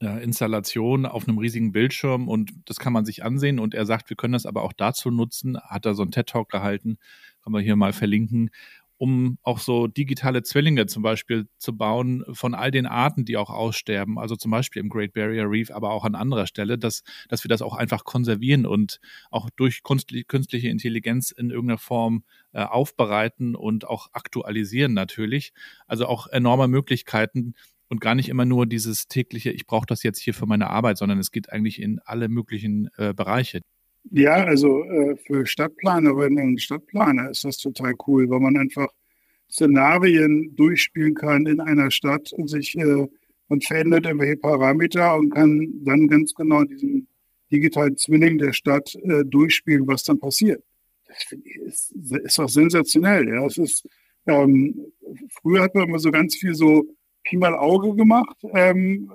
äh, Installation auf einem riesigen Bildschirm und das kann man sich ansehen und er sagt, wir können das aber auch dazu nutzen, hat er so einen TED-Talk gehalten, kann man hier mal verlinken, um auch so digitale Zwillinge zum Beispiel zu bauen von all den Arten, die auch aussterben, also zum Beispiel im Great Barrier Reef, aber auch an anderer Stelle, dass, dass wir das auch einfach konservieren und auch durch künstliche Intelligenz in irgendeiner Form äh, aufbereiten und auch aktualisieren natürlich. Also auch enorme Möglichkeiten, und gar nicht immer nur dieses tägliche, ich brauche das jetzt hier für meine Arbeit, sondern es geht eigentlich in alle möglichen äh, Bereiche. Ja, also äh, für Stadtplanerinnen und Stadtplaner ist das total cool, weil man einfach Szenarien durchspielen kann in einer Stadt und sich äh, und verändert irgendwelche Parameter und kann dann ganz genau diesen digitalen Zwilling der Stadt äh, durchspielen, was dann passiert. Das ich, ist, ist doch sensationell. Ja, es ist ähm, früher hat man immer so ganz viel so Pi mal Auge gemacht ähm,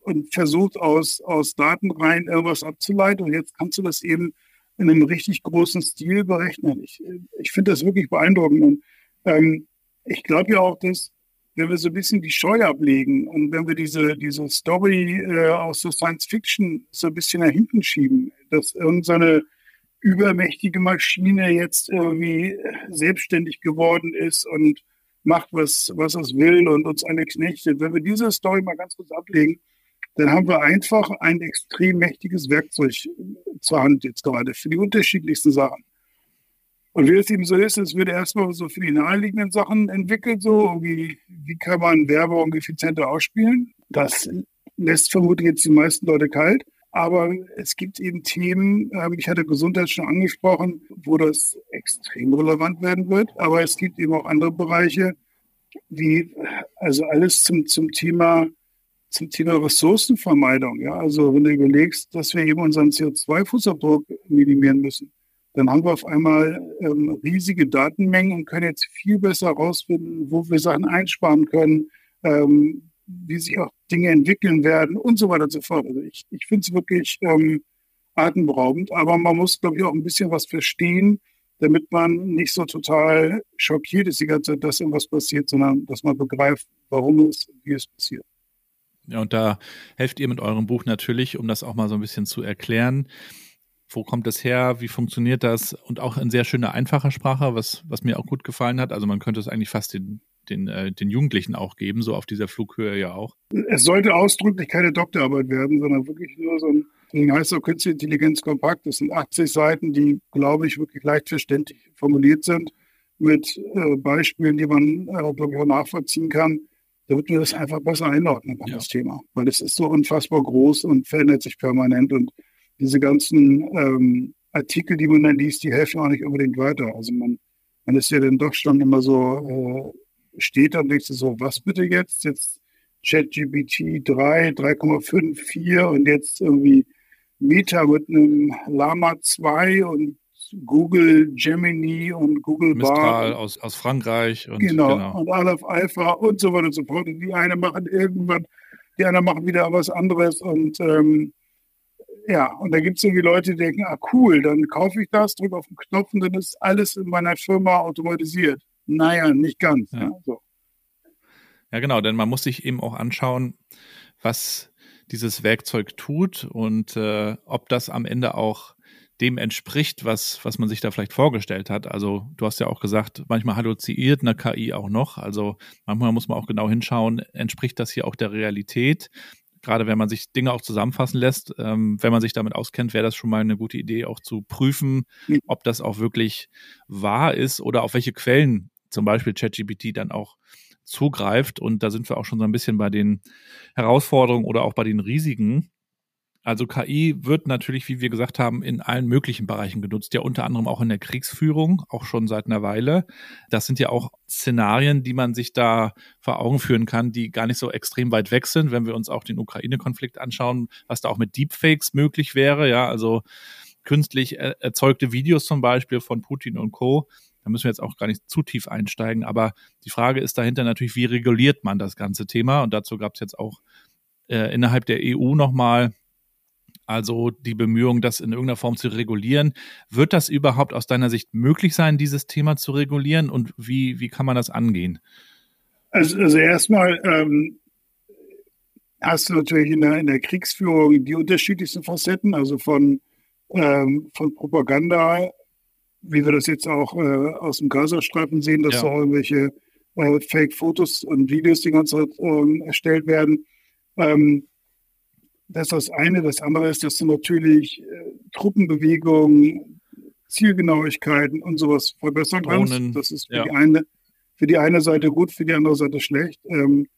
und versucht aus, aus Datenreihen irgendwas abzuleiten. Und jetzt kannst du das eben in einem richtig großen Stil berechnen. Ich, ich finde das wirklich beeindruckend. Und ähm, ich glaube ja auch, dass wenn wir so ein bisschen die Scheu ablegen und wenn wir diese, diese Story äh, aus der Science Fiction so ein bisschen nach hinten schieben, dass irgendeine übermächtige Maschine jetzt irgendwie selbstständig geworden ist und macht, was, was es will und uns alle knechtet. Wenn wir diese Story mal ganz kurz ablegen, dann haben wir einfach ein extrem mächtiges Werkzeug zur Hand jetzt gerade für die unterschiedlichsten Sachen. Und wie es eben so ist, es wird erstmal so für die naheliegenden Sachen entwickelt, so wie, wie kann man Werbung effizienter ausspielen. Das lässt vermutlich jetzt die meisten Leute kalt. Aber es gibt eben Themen, ähm, ich hatte Gesundheit schon angesprochen, wo das extrem relevant werden wird. Aber es gibt eben auch andere Bereiche, wie also alles zum, zum Thema zum Thema Ressourcenvermeidung. Ja, also wenn du überlegst, dass wir eben unseren CO2-Fußabdruck minimieren müssen, dann haben wir auf einmal ähm, riesige Datenmengen und können jetzt viel besser herausfinden, wo wir Sachen einsparen können, ähm, wie sich auch Dinge entwickeln werden und so weiter und so fort. Also ich, ich finde es wirklich ähm, atemberaubend, aber man muss, glaube ich, auch ein bisschen was verstehen, damit man nicht so total schockiert ist die ganze Zeit, dass irgendwas passiert, sondern dass man begreift, warum es, wie es passiert. Ja, und da helft ihr mit eurem Buch natürlich, um das auch mal so ein bisschen zu erklären. Wo kommt das her? Wie funktioniert das? Und auch in sehr schöner, einfacher Sprache, was, was mir auch gut gefallen hat. Also man könnte es eigentlich fast den den, äh, den Jugendlichen auch geben, so auf dieser Flughöhe ja auch. Es sollte ausdrücklich keine Doktorarbeit werden, sondern wirklich nur so ein, Ding heißt auch Künstliche Intelligenz kompakt. Das sind 80 Seiten, die, glaube ich, wirklich leicht verständlich formuliert sind, mit äh, Beispielen, die man, äh, auch nachvollziehen kann. Da wird mir das einfach besser einordnen ja. das Thema, weil es ist so unfassbar groß und verändert sich permanent und diese ganzen ähm, Artikel, die man dann liest, die helfen auch nicht unbedingt weiter. Also man, man ist ja dann doch schon immer so steht dann denkst du so, was bitte jetzt? Jetzt ChatGPT 3, 3,5, 4 und jetzt irgendwie Meta mit einem Lama 2 und Google Gemini und Google Mistral Bar. aus, aus Frankreich. Und, genau, genau, und Aleph Alpha und so weiter und so fort. Und die eine machen irgendwann, die anderen machen wieder was anderes und ähm, ja, und da gibt es irgendwie Leute, die denken, ah cool, dann kaufe ich das, drücke auf den Knopf und dann ist alles in meiner Firma automatisiert. Naja, nicht ganz. Ja. Ne? So. ja, genau, denn man muss sich eben auch anschauen, was dieses Werkzeug tut und äh, ob das am Ende auch dem entspricht, was, was man sich da vielleicht vorgestellt hat. Also du hast ja auch gesagt, manchmal halluziniert eine KI auch noch. Also manchmal muss man auch genau hinschauen, entspricht das hier auch der Realität? Gerade wenn man sich Dinge auch zusammenfassen lässt, ähm, wenn man sich damit auskennt, wäre das schon mal eine gute Idee, auch zu prüfen, ob das auch wirklich wahr ist oder auf welche Quellen zum Beispiel ChatGPT dann auch zugreift. Und da sind wir auch schon so ein bisschen bei den Herausforderungen oder auch bei den Risiken. Also KI wird natürlich, wie wir gesagt haben, in allen möglichen Bereichen genutzt, ja unter anderem auch in der Kriegsführung, auch schon seit einer Weile. Das sind ja auch Szenarien, die man sich da vor Augen führen kann, die gar nicht so extrem weit weg sind, wenn wir uns auch den Ukraine-Konflikt anschauen, was da auch mit Deepfakes möglich wäre, ja, also künstlich erzeugte Videos zum Beispiel von Putin und Co. Da müssen wir jetzt auch gar nicht zu tief einsteigen. Aber die Frage ist dahinter natürlich, wie reguliert man das ganze Thema? Und dazu gab es jetzt auch äh, innerhalb der EU nochmal also die Bemühung, das in irgendeiner Form zu regulieren. Wird das überhaupt aus deiner Sicht möglich sein, dieses Thema zu regulieren? Und wie, wie kann man das angehen? Also, also erstmal ähm, hast du natürlich in der, in der Kriegsführung die unterschiedlichsten Facetten, also von, ähm, von Propaganda wie wir das jetzt auch äh, aus dem Gazastreifen sehen, dass ja. da irgendwelche äh, Fake-Fotos und Videos die ganze Zeit ähm, erstellt werden. Ähm, das ist das eine. Das andere ist, dass du natürlich äh, Truppenbewegungen, Zielgenauigkeiten und sowas verbessern kannst. Das ist für, ja. die eine, für die eine Seite gut, für die andere Seite schlecht. Ähm,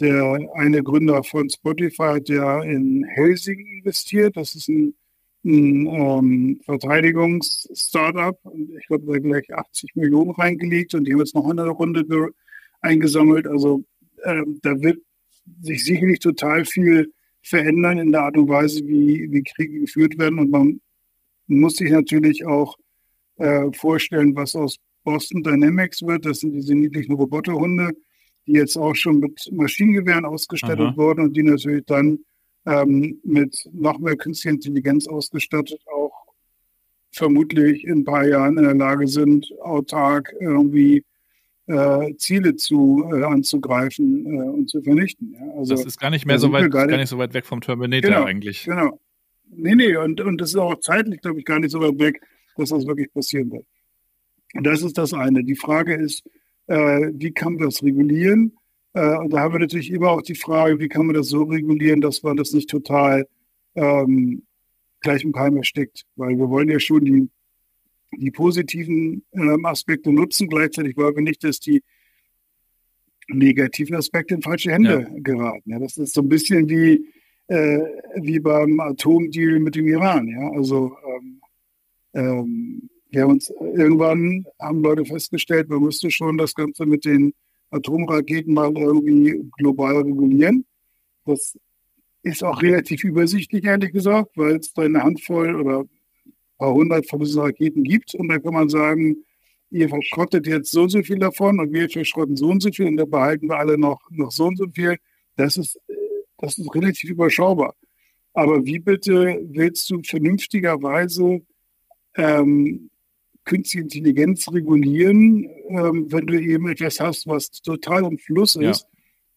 der eine Gründer von Spotify hat ja in Helsing investiert. Das ist ein ein ähm, Verteidigungs-Startup. Ich glaube, da gleich 80 Millionen reingelegt und die haben jetzt noch eine Runde eingesammelt. Also äh, da wird sich sicherlich total viel verändern in der Art und Weise, wie, wie Kriege geführt werden. Und man muss sich natürlich auch äh, vorstellen, was aus Boston Dynamics wird. Das sind diese niedlichen Roboterhunde, die jetzt auch schon mit Maschinengewehren ausgestattet Aha. wurden und die natürlich dann ähm, mit noch mehr künstlicher Intelligenz ausgestattet auch vermutlich in ein paar Jahren in der Lage sind, autark irgendwie äh, Ziele zu äh, anzugreifen äh, und zu vernichten. Ja. Also, das ist gar nicht mehr so weit, gar nicht so weit weg vom Terminator genau, eigentlich. Genau. Nee, nee, und, und das ist auch zeitlich, glaube ich, gar nicht so weit weg, dass das wirklich passieren wird. Und das ist das eine. Die Frage ist, äh, wie kann man das regulieren? Äh, und da haben wir natürlich immer auch die Frage, wie kann man das so regulieren, dass man das nicht total ähm, gleich im Keim erstickt. Weil wir wollen ja schon die, die positiven ähm, Aspekte nutzen. Gleichzeitig wollen wir nicht, dass die negativen Aspekte in falsche Hände ja. geraten. Ja, das ist so ein bisschen wie, äh, wie beim Atomdeal mit dem Iran. Ja, also ähm, ähm, wir haben uns irgendwann haben Leute festgestellt, man müsste schon das Ganze mit den Atomraketen mal irgendwie global regulieren. Das ist auch relativ übersichtlich, ehrlich gesagt, weil es da eine Handvoll oder ein paar hundert von diesen Raketen gibt. Und dann kann man sagen, ihr verschrottet jetzt so und so viel davon und wir verschrotten so und so viel und dann behalten wir alle noch, noch so und so viel. Das ist, das ist relativ überschaubar. Aber wie bitte willst du vernünftigerweise ähm, künstliche Intelligenz regulieren, ähm, wenn du eben etwas hast, was total im Fluss ist ja.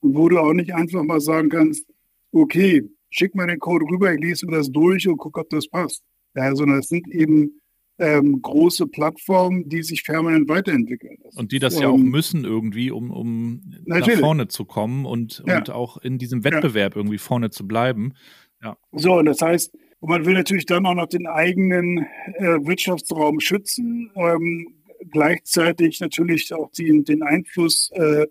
und wo du auch nicht einfach mal sagen kannst, okay, schick mal den Code rüber, ich lese mir das durch und gucke, ob das passt. Ja, sondern es sind eben ähm, große Plattformen, die sich permanent weiterentwickeln. Das und die das ist, ja auch ähm, müssen irgendwie, um, um nach vorne zu kommen und, ja. und auch in diesem Wettbewerb ja. irgendwie vorne zu bleiben. Ja. So, und das heißt, man will natürlich dann auch noch den eigenen äh, Wirtschaftsraum schützen, ähm, gleichzeitig natürlich auch die, den Einfluss äh,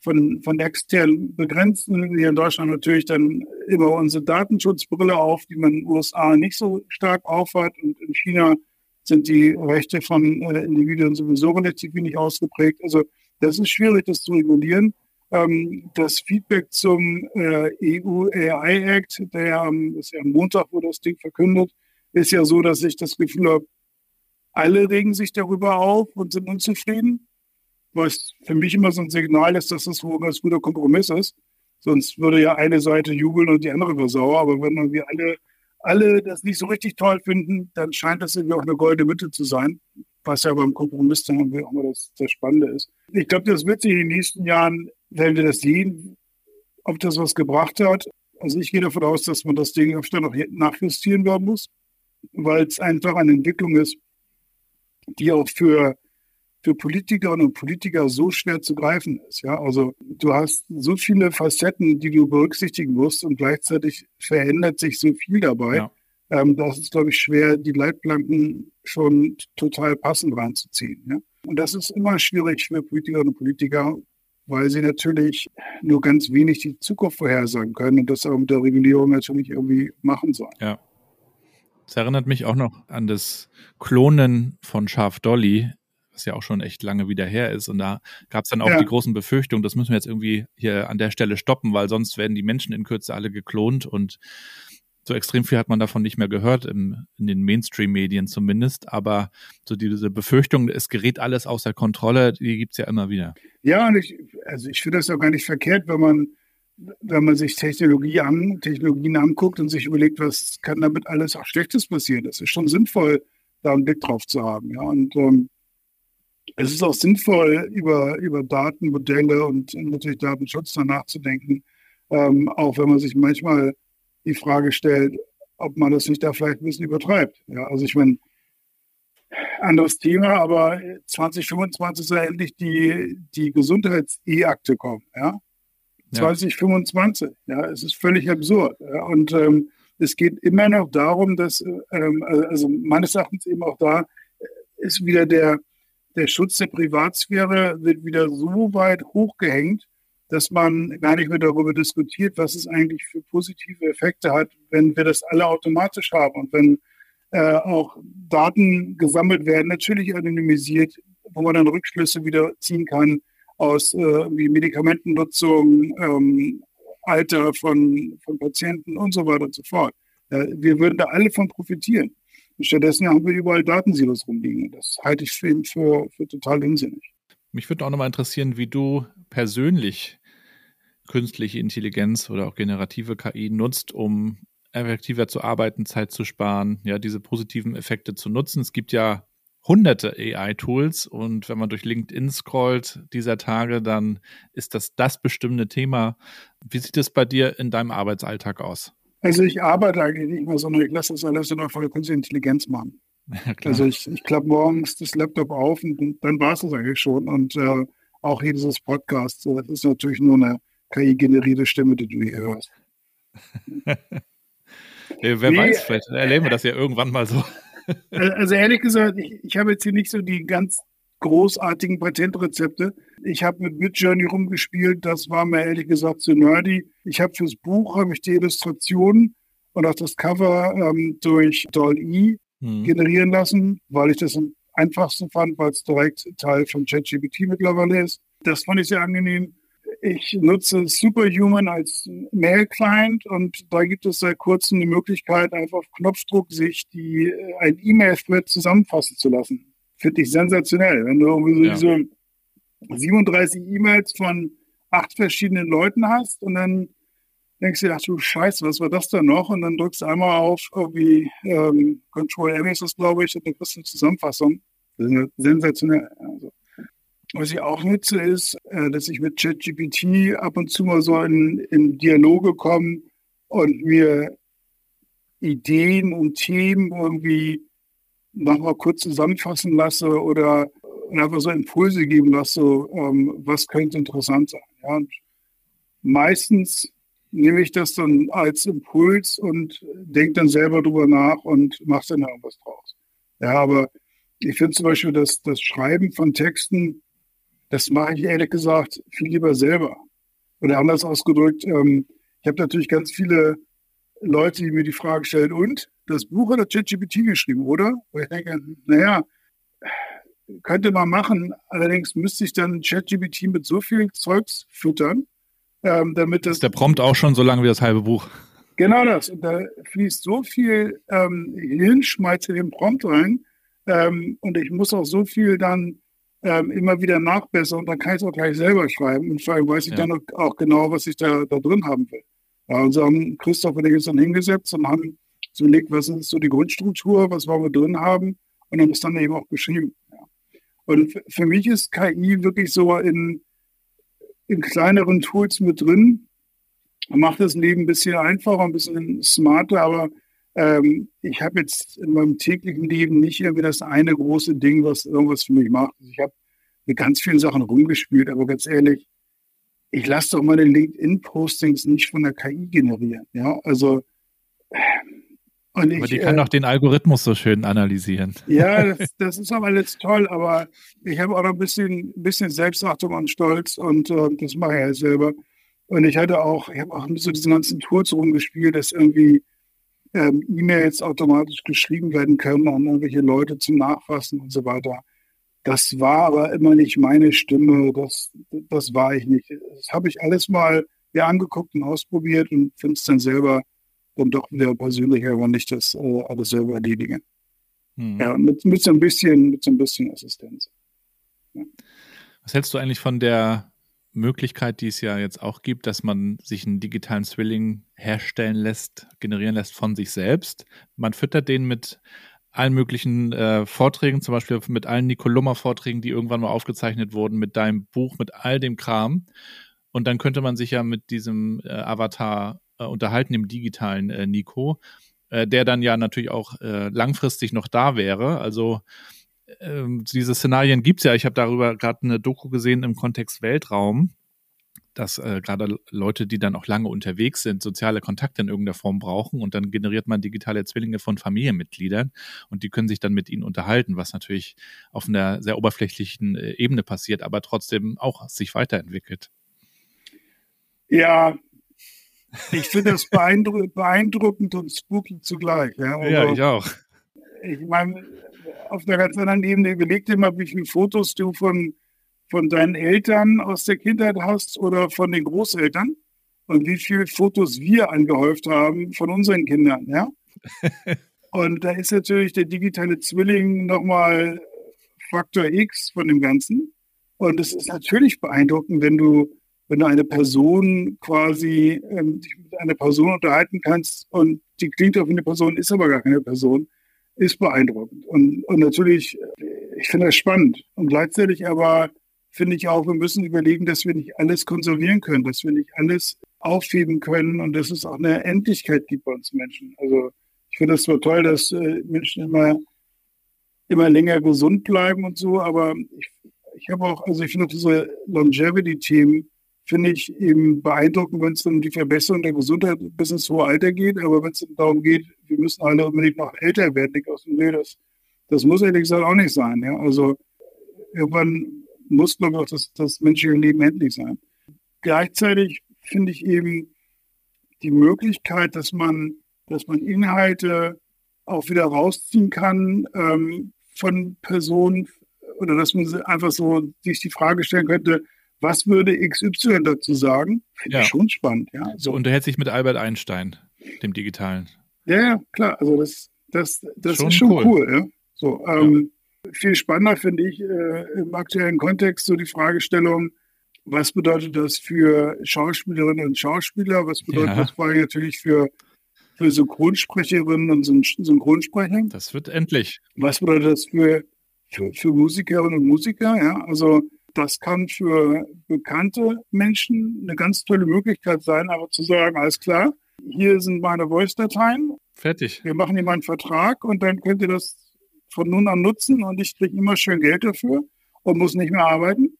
von, von extern begrenzen. Wir in Deutschland natürlich dann immer unsere Datenschutzbrille auf, die man in den USA nicht so stark aufhat. Und in China sind die Rechte von äh, Individuen sowieso relativ wenig ausgeprägt. Also das ist schwierig, das zu regulieren. Ähm, das Feedback zum äh, EU AI Act, der ähm, ist ja am Montag, wo das Ding verkündet, ist ja so, dass ich das Gefühl habe, alle regen sich darüber auf und sind unzufrieden was für mich immer so ein Signal ist, dass das wohl ein ganz guter Kompromiss ist. Sonst würde ja eine Seite jubeln und die andere wäre sauer. Aber wenn wir alle, alle das nicht so richtig toll finden, dann scheint das irgendwie auch eine goldene Mitte zu sein. Was ja beim Kompromiss dann auch immer das, das Spannende ist. Ich glaube, das wird sich in den nächsten Jahren, wenn wir das sehen, ob das was gebracht hat. Also ich gehe davon aus, dass man das Ding öfter noch nachjustieren werden muss, weil es einfach eine Entwicklung ist, die auch für für Politikerinnen und Politiker so schwer zu greifen ist. Ja, also du hast so viele Facetten, die du berücksichtigen musst und gleichzeitig verändert sich so viel dabei. Ja. Ähm, das ist, glaube ich, schwer, die Leitplanken schon total passend reinzuziehen. Ja? Und das ist immer schwierig für Politikerinnen und Politiker, weil sie natürlich nur ganz wenig die Zukunft vorhersagen können und das auch mit der Regulierung natürlich irgendwie machen sollen. Ja. Das erinnert mich auch noch an das Klonen von Schaf Dolly was ja auch schon echt lange wieder her ist. Und da gab es dann auch ja. die großen Befürchtungen, das müssen wir jetzt irgendwie hier an der Stelle stoppen, weil sonst werden die Menschen in Kürze alle geklont und so extrem viel hat man davon nicht mehr gehört, im, in den Mainstream-Medien zumindest. Aber so diese Befürchtung, es gerät alles außer Kontrolle, die gibt es ja immer wieder. Ja, und ich, also ich finde das auch gar nicht verkehrt, wenn man, wenn man sich Technologie an, Technologien anguckt und sich überlegt, was kann damit alles auch Schlechtes passieren. Das ist schon sinnvoll, da einen Blick drauf zu haben. Ja, und ähm, es ist auch sinnvoll, über, über Datenmodelle und natürlich Datenschutz nachzudenken, ähm, auch wenn man sich manchmal die Frage stellt, ob man das nicht da vielleicht ein bisschen übertreibt. Ja, also ich meine, anderes Thema, aber 2025 soll endlich die, die Gesundheits-E-Akte kommen. Ja? 2025, ja, es ist völlig absurd. Ja? Und ähm, es geht immer noch darum, dass, ähm, also meines Erachtens eben auch da ist wieder der, der Schutz der Privatsphäre wird wieder so weit hochgehängt, dass man gar nicht mehr darüber diskutiert, was es eigentlich für positive Effekte hat, wenn wir das alle automatisch haben und wenn äh, auch Daten gesammelt werden, natürlich anonymisiert, wo man dann Rückschlüsse wieder ziehen kann aus äh, wie Medikamentennutzung, ähm, Alter von, von Patienten und so weiter und so fort. Äh, wir würden da alle von profitieren. Stattdessen haben wir überall Datensilos rumliegen. Das halte ich für, für, für total unsinnig. Mich würde auch nochmal interessieren, wie du persönlich künstliche Intelligenz oder auch generative KI nutzt, um effektiver zu arbeiten, Zeit zu sparen, ja, diese positiven Effekte zu nutzen. Es gibt ja hunderte AI-Tools und wenn man durch LinkedIn scrollt dieser Tage, dann ist das das bestimmte Thema. Wie sieht es bei dir in deinem Arbeitsalltag aus? Also ich arbeite eigentlich nicht mehr, sondern ich lasse das alles von der künstlichen Intelligenz machen. Ja, also ich, ich klappe morgens das Laptop auf und dann war es das eigentlich schon. Und äh, auch hier dieses Podcast, das ist natürlich nur eine KI-generierte Stimme, die du hier hörst. ja, wer nee, weiß, vielleicht erleben wir das ja irgendwann mal so. also ehrlich gesagt, ich, ich habe jetzt hier nicht so die ganz großartigen Patentrezepte. Ich habe mit Midjourney rumgespielt, das war mir ehrlich gesagt zu nerdy. Ich habe fürs Buch habe ich die Illustrationen und auch das Cover ähm, durch Doll-E mhm. generieren lassen, weil ich das am einfachsten fand, weil es direkt Teil von ChatGPT mittlerweile ist. Das fand ich sehr angenehm. Ich nutze Superhuman als Mail-Client und da gibt es seit kurzem die Möglichkeit, einfach auf Knopfdruck sich die, äh, ein E-Mail-Thread zusammenfassen zu lassen. Finde ich sensationell. Wenn du irgendwie so ja. diese 37 E-Mails von acht verschiedenen Leuten hast und dann denkst du, ach du Scheiße, was war das denn noch? Und dann drückst du einmal auf irgendwie ähm, Control M ist das, glaube ich, und dann kriegst du eine Zusammenfassung. Sensationell. Also, was ich auch nutze, ist, äh, dass ich mit ChatGPT ab und zu mal so in, in Dialoge komme und mir Ideen und Themen irgendwie nochmal kurz zusammenfassen lasse oder einfach so Impulse geben lasse, ähm, was könnte interessant sein. Ja, meistens nehme ich das dann als Impuls und denke dann selber drüber nach und mache dann irgendwas draus. Ja, aber ich finde zum Beispiel, dass das Schreiben von Texten, das mache ich ehrlich gesagt viel lieber selber. Oder anders ausgedrückt, ähm, ich habe natürlich ganz viele Leute, die mir die Frage stellen, und das Buch oder ChatGPT geschrieben, oder? Wo ich denke, naja, könnte man machen, allerdings müsste ich dann ChatGPT mit so viel Zeugs füttern, ähm, damit das. Ist der Prompt auch schon so lange wie das halbe Buch? Genau das. Und da fließt so viel ähm, Hirnschmalz in den Prompt rein. Ähm, und ich muss auch so viel dann ähm, immer wieder nachbessern und dann kann ich es auch gleich selber schreiben. Und vor allem weiß ich ja. dann auch genau, was ich da, da drin haben will. Ja, und so haben Christoph und ich uns dann hingesetzt und haben so überlegt, was ist so die Grundstruktur, was wollen wir drin haben und haben es dann eben auch geschrieben. Ja. Und für mich ist KI wirklich so in, in kleineren Tools mit drin. Macht das Leben ein bisschen einfacher, ein bisschen smarter, aber ähm, ich habe jetzt in meinem täglichen Leben nicht irgendwie das eine große Ding, was irgendwas für mich macht. Ich habe mit ganz vielen Sachen rumgespielt, aber ganz ehrlich, ich lasse doch meine LinkedIn-Postings nicht von der KI generieren. Ja, also und ich, aber die kann äh, doch den Algorithmus so schön analysieren. Ja, das, das ist aber alles toll, aber ich habe auch noch ein bisschen, bisschen Selbstachtung und Stolz und äh, das mache ich ja selber. Und ich hatte auch, ich habe auch mit so diesen ganzen Tools rumgespielt, dass irgendwie ähm, E-Mails automatisch geschrieben werden können an irgendwelche Leute zum Nachfassen und so weiter. Das war aber immer nicht meine Stimme, das, das war ich nicht. Das habe ich alles mal mir angeguckt und ausprobiert und finde es dann selber dann doch wieder persönlicher, wenn ich das äh, alles selber erledige. Hm. Ja, mit, mit, so ein bisschen, mit so ein bisschen Assistenz. Ja. Was hältst du eigentlich von der Möglichkeit, die es ja jetzt auch gibt, dass man sich einen digitalen Zwilling herstellen lässt, generieren lässt von sich selbst? Man füttert den mit allen möglichen äh, Vorträgen, zum Beispiel mit allen Nicolummer-Vorträgen, die irgendwann mal aufgezeichnet wurden, mit deinem Buch, mit all dem Kram. Und dann könnte man sich ja mit diesem äh, Avatar äh, unterhalten, dem digitalen äh, Nico, äh, der dann ja natürlich auch äh, langfristig noch da wäre. Also ähm, diese Szenarien gibt es ja. Ich habe darüber gerade eine Doku gesehen im Kontext Weltraum, dass äh, gerade Leute, die dann auch lange unterwegs sind, soziale Kontakte in irgendeiner Form brauchen und dann generiert man digitale Zwillinge von Familienmitgliedern und die können sich dann mit ihnen unterhalten, was natürlich auf einer sehr oberflächlichen äh, Ebene passiert, aber trotzdem auch sich weiterentwickelt. Ja, ich finde das beeindruckend, und spooky zugleich. Ja, also, ja ich auch. Ich meine, auf der ganz anderen Ebene überleg dir mal, wie viele Fotos du von, von deinen Eltern aus der Kindheit hast oder von den Großeltern und wie viele Fotos wir angehäuft haben von unseren Kindern. Ja? und da ist natürlich der digitale Zwilling nochmal Faktor X von dem Ganzen. Und es ist natürlich beeindruckend, wenn du wenn du eine Person quasi ähm, dich mit einer Person unterhalten kannst und die klingt auf eine Person, ist aber gar keine Person, ist beeindruckend. Und, und natürlich, äh, ich finde das spannend. Und gleichzeitig aber finde ich auch, wir müssen überlegen, dass wir nicht alles konservieren können, dass wir nicht alles aufheben können und dass es auch eine Endlichkeit gibt bei uns Menschen. Also ich finde das zwar toll, dass äh, Menschen immer, immer länger gesund bleiben und so, aber ich, ich habe auch, also ich finde auch diese Longevity-Themen finde ich eben beeindruckend, wenn es um die Verbesserung der Gesundheit bis ins hohe Alter geht. Aber wenn es darum geht, wir müssen alle unbedingt noch älter werden, ich aus dem nee, das, das muss ehrlich gesagt auch nicht sein. Ja? Also irgendwann muss, glaube auch das, das menschliche Leben endlich sein. Gleichzeitig finde ich eben die Möglichkeit, dass man, dass man Inhalte auch wieder rausziehen kann ähm, von Personen oder dass man einfach so sich die Frage stellen könnte, was würde XY dazu sagen? Finde ja. ich schon spannend. Ja. So unterhält sich mit Albert Einstein, dem Digitalen. Ja, ja, klar. Also das, das, das schon ist schon cool. cool ja. So, ähm, ja. Viel spannender finde ich äh, im aktuellen Kontext so die Fragestellung, was bedeutet das für Schauspielerinnen und Schauspieler? Was bedeutet das vor allem natürlich für, für Synchronsprecherinnen und Synchronsprecher? Das wird endlich. Was bedeutet das für, für, für Musikerinnen und Musiker? Ja, also das kann für bekannte Menschen eine ganz tolle Möglichkeit sein, aber zu sagen, alles klar, hier sind meine Voice-Dateien. Fertig. Wir machen hier mal einen Vertrag und dann könnt ihr das von nun an nutzen und ich kriege immer schön Geld dafür und muss nicht mehr arbeiten.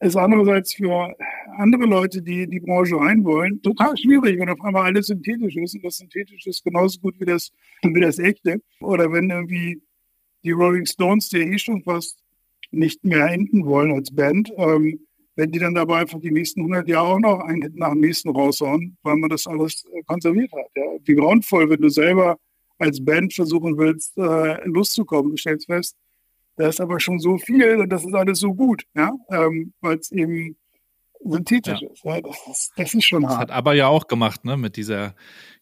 Ist andererseits für andere Leute, die die Branche rein wollen, total schwierig, wenn auf einmal alles synthetisch ist und das synthetisch ist genauso gut wie das, wie das echte. Oder wenn irgendwie die Rolling Stones, die eh schon fast nicht mehr enden wollen als Band, ähm, wenn die dann dabei einfach die nächsten 100 Jahre auch noch einen nach dem nächsten raushauen, weil man das alles äh, konserviert hat. Ja. Wie grauenvoll, wenn du selber als Band versuchen willst, äh, loszukommen. Du stellst fest, da ist aber schon so viel und das ist alles so gut, ja, ähm, weil es eben synthetisch ja. ist. Ja, das, ist. Das ist schon das hart. hat aber ja auch gemacht, ne, mit dieser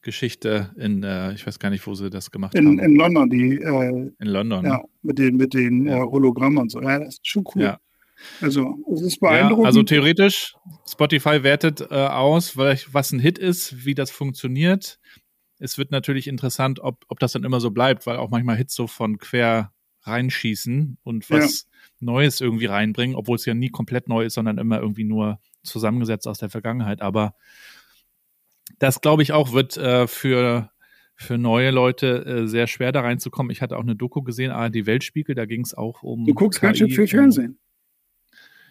Geschichte in, äh, ich weiß gar nicht, wo sie das gemacht in, haben. In London, die. Äh, in London. Ja, mit den, mit den äh, Hologrammen und so. Ja, das ist schon cool. Ja. Also, es ist beeindruckend. Ja, also theoretisch, Spotify wertet äh, aus, was ein Hit ist, wie das funktioniert. Es wird natürlich interessant, ob, ob das dann immer so bleibt, weil auch manchmal Hits so von quer reinschießen und was ja. Neues irgendwie reinbringen, obwohl es ja nie komplett neu ist, sondern immer irgendwie nur zusammengesetzt aus der Vergangenheit. Aber das glaube ich auch wird äh, für für neue Leute äh, sehr schwer da reinzukommen. Ich hatte auch eine Doku gesehen, ARD Weltspiegel, da ging es auch um. Du guckst KI ganz schön viel Fernsehen.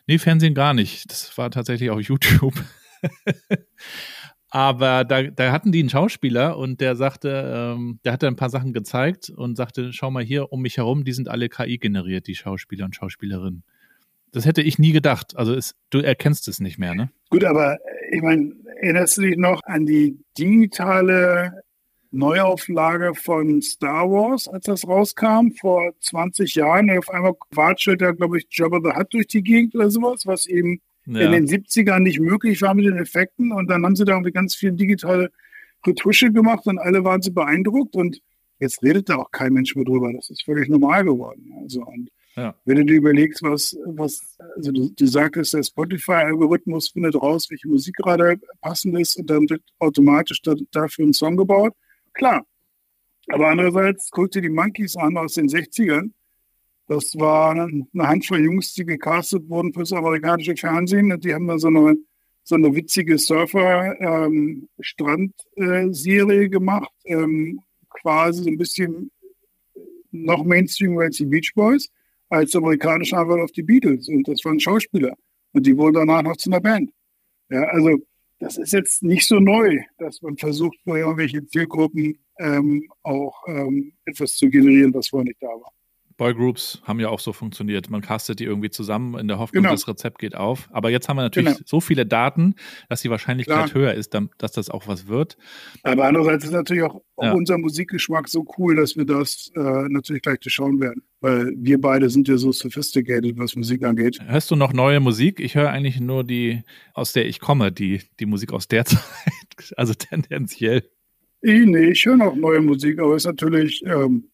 Nee, Fernsehen gar nicht. Das war tatsächlich auch YouTube. Aber da, da hatten die einen Schauspieler und der sagte, ähm, der hatte ein paar Sachen gezeigt und sagte, schau mal hier um mich herum, die sind alle KI generiert, die Schauspieler und Schauspielerinnen. Das hätte ich nie gedacht. Also es, du erkennst es nicht mehr, ne? Gut, aber ich meine, erinnerst du dich noch an die digitale Neuauflage von Star Wars, als das rauskam, vor 20 Jahren? Und auf einmal watschelt da, glaube ich, Jabba the Hutt durch die Gegend oder sowas, was eben ja. in den 70ern nicht möglich war mit den Effekten. Und dann haben sie da irgendwie ganz viel digitale Retusche gemacht und alle waren so beeindruckt. Und jetzt redet da auch kein Mensch mehr drüber. Das ist völlig normal geworden. Also, und ja. wenn du dir überlegst, was, was also du, du sagtest, der Spotify-Algorithmus findet raus, welche Musik gerade passend ist und dann wird automatisch da, dafür ein Song gebaut. Klar. Aber andererseits guck dir die Monkeys an aus den 60ern das war eine Handvoll Jungs, die gecastet wurden fürs amerikanische Fernsehen. Und die haben da so eine, so eine witzige Surfer-Strand-Serie ähm, gemacht. Ähm, quasi so ein bisschen noch Mainstream als die Beach Boys, als amerikanische Antwort auf die Beatles. Und das waren Schauspieler. Und die wurden danach noch zu einer Band. Ja, also das ist jetzt nicht so neu, dass man versucht, für irgendwelche Zielgruppen ähm, auch ähm, etwas zu generieren, was vorher nicht da war. Boygroups haben ja auch so funktioniert. Man castet die irgendwie zusammen in der Hoffnung, genau. das Rezept geht auf. Aber jetzt haben wir natürlich genau. so viele Daten, dass die Wahrscheinlichkeit Klar. höher ist, dass das auch was wird. Aber andererseits ist natürlich auch ja. unser Musikgeschmack so cool, dass wir das äh, natürlich gleich schauen werden. Weil wir beide sind ja so sophisticated, was Musik angeht. Hörst du noch neue Musik? Ich höre eigentlich nur die, aus der ich komme, die, die Musik aus der Zeit. Also tendenziell. Ich, nee, ich höre noch neue Musik, aber es ist natürlich. Ähm,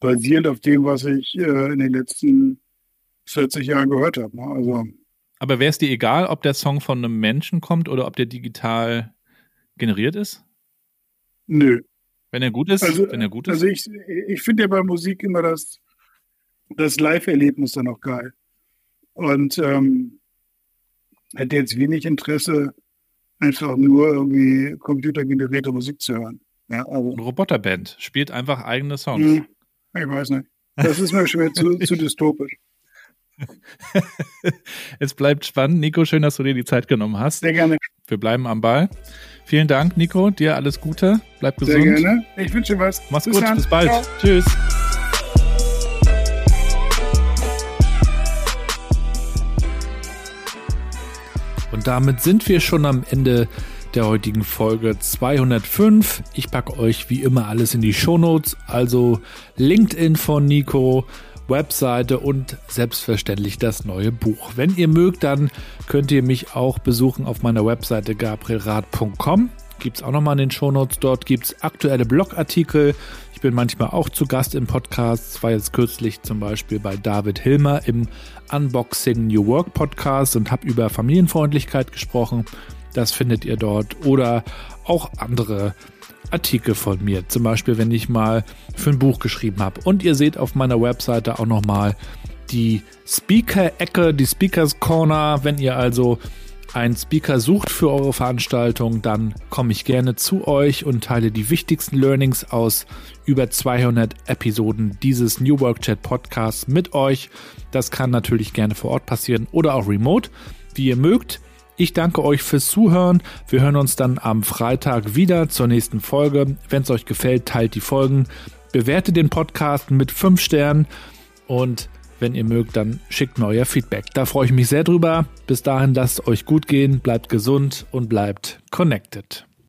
basierend auf dem, was ich äh, in den letzten 40 Jahren gehört habe. Ne? Also, Aber wäre es dir egal, ob der Song von einem Menschen kommt oder ob der digital generiert ist? Nö. Wenn er gut ist, also, wenn er gut ist. Also ich, ich finde ja bei Musik immer das, das Live-Erlebnis dann auch geil. Und ähm, hätte jetzt wenig Interesse, einfach nur irgendwie computergenerierte Musik zu hören. Ja, also. Eine Roboterband spielt einfach eigene Songs. Mhm. Ich weiß nicht. Das ist mir schwer zu, zu dystopisch. es bleibt spannend. Nico, schön, dass du dir die Zeit genommen hast. Sehr gerne. Wir bleiben am Ball. Vielen Dank, Nico. Dir alles Gute. Bleib gesund. Sehr gerne. Ich wünsche dir was. Mach's bis gut. Dann. Bis bald. Ciao. Tschüss. Und damit sind wir schon am Ende der heutigen Folge 205. Ich packe euch wie immer alles in die Shownotes, also LinkedIn von Nico, Webseite und selbstverständlich das neue Buch. Wenn ihr mögt, dann könnt ihr mich auch besuchen auf meiner Webseite gabrielrad.com. Gibt es auch nochmal in den Shownotes. Dort gibt es aktuelle Blogartikel. Ich bin manchmal auch zu Gast im Podcast. War jetzt kürzlich zum Beispiel bei David Hilmer im Unboxing New Work Podcast und habe über Familienfreundlichkeit gesprochen. Das findet ihr dort. Oder auch andere Artikel von mir. Zum Beispiel, wenn ich mal für ein Buch geschrieben habe. Und ihr seht auf meiner Webseite auch nochmal die Speaker-Ecke, die Speakers Corner. Wenn ihr also einen Speaker sucht für eure Veranstaltung, dann komme ich gerne zu euch und teile die wichtigsten Learnings aus über 200 Episoden dieses New Work Chat Podcasts mit euch. Das kann natürlich gerne vor Ort passieren oder auch remote, wie ihr mögt. Ich danke euch fürs Zuhören. Wir hören uns dann am Freitag wieder zur nächsten Folge. Wenn es euch gefällt, teilt die Folgen, bewertet den Podcast mit 5 Sternen und wenn ihr mögt, dann schickt mir euer Feedback. Da freue ich mich sehr drüber. Bis dahin lasst euch gut gehen, bleibt gesund und bleibt connected.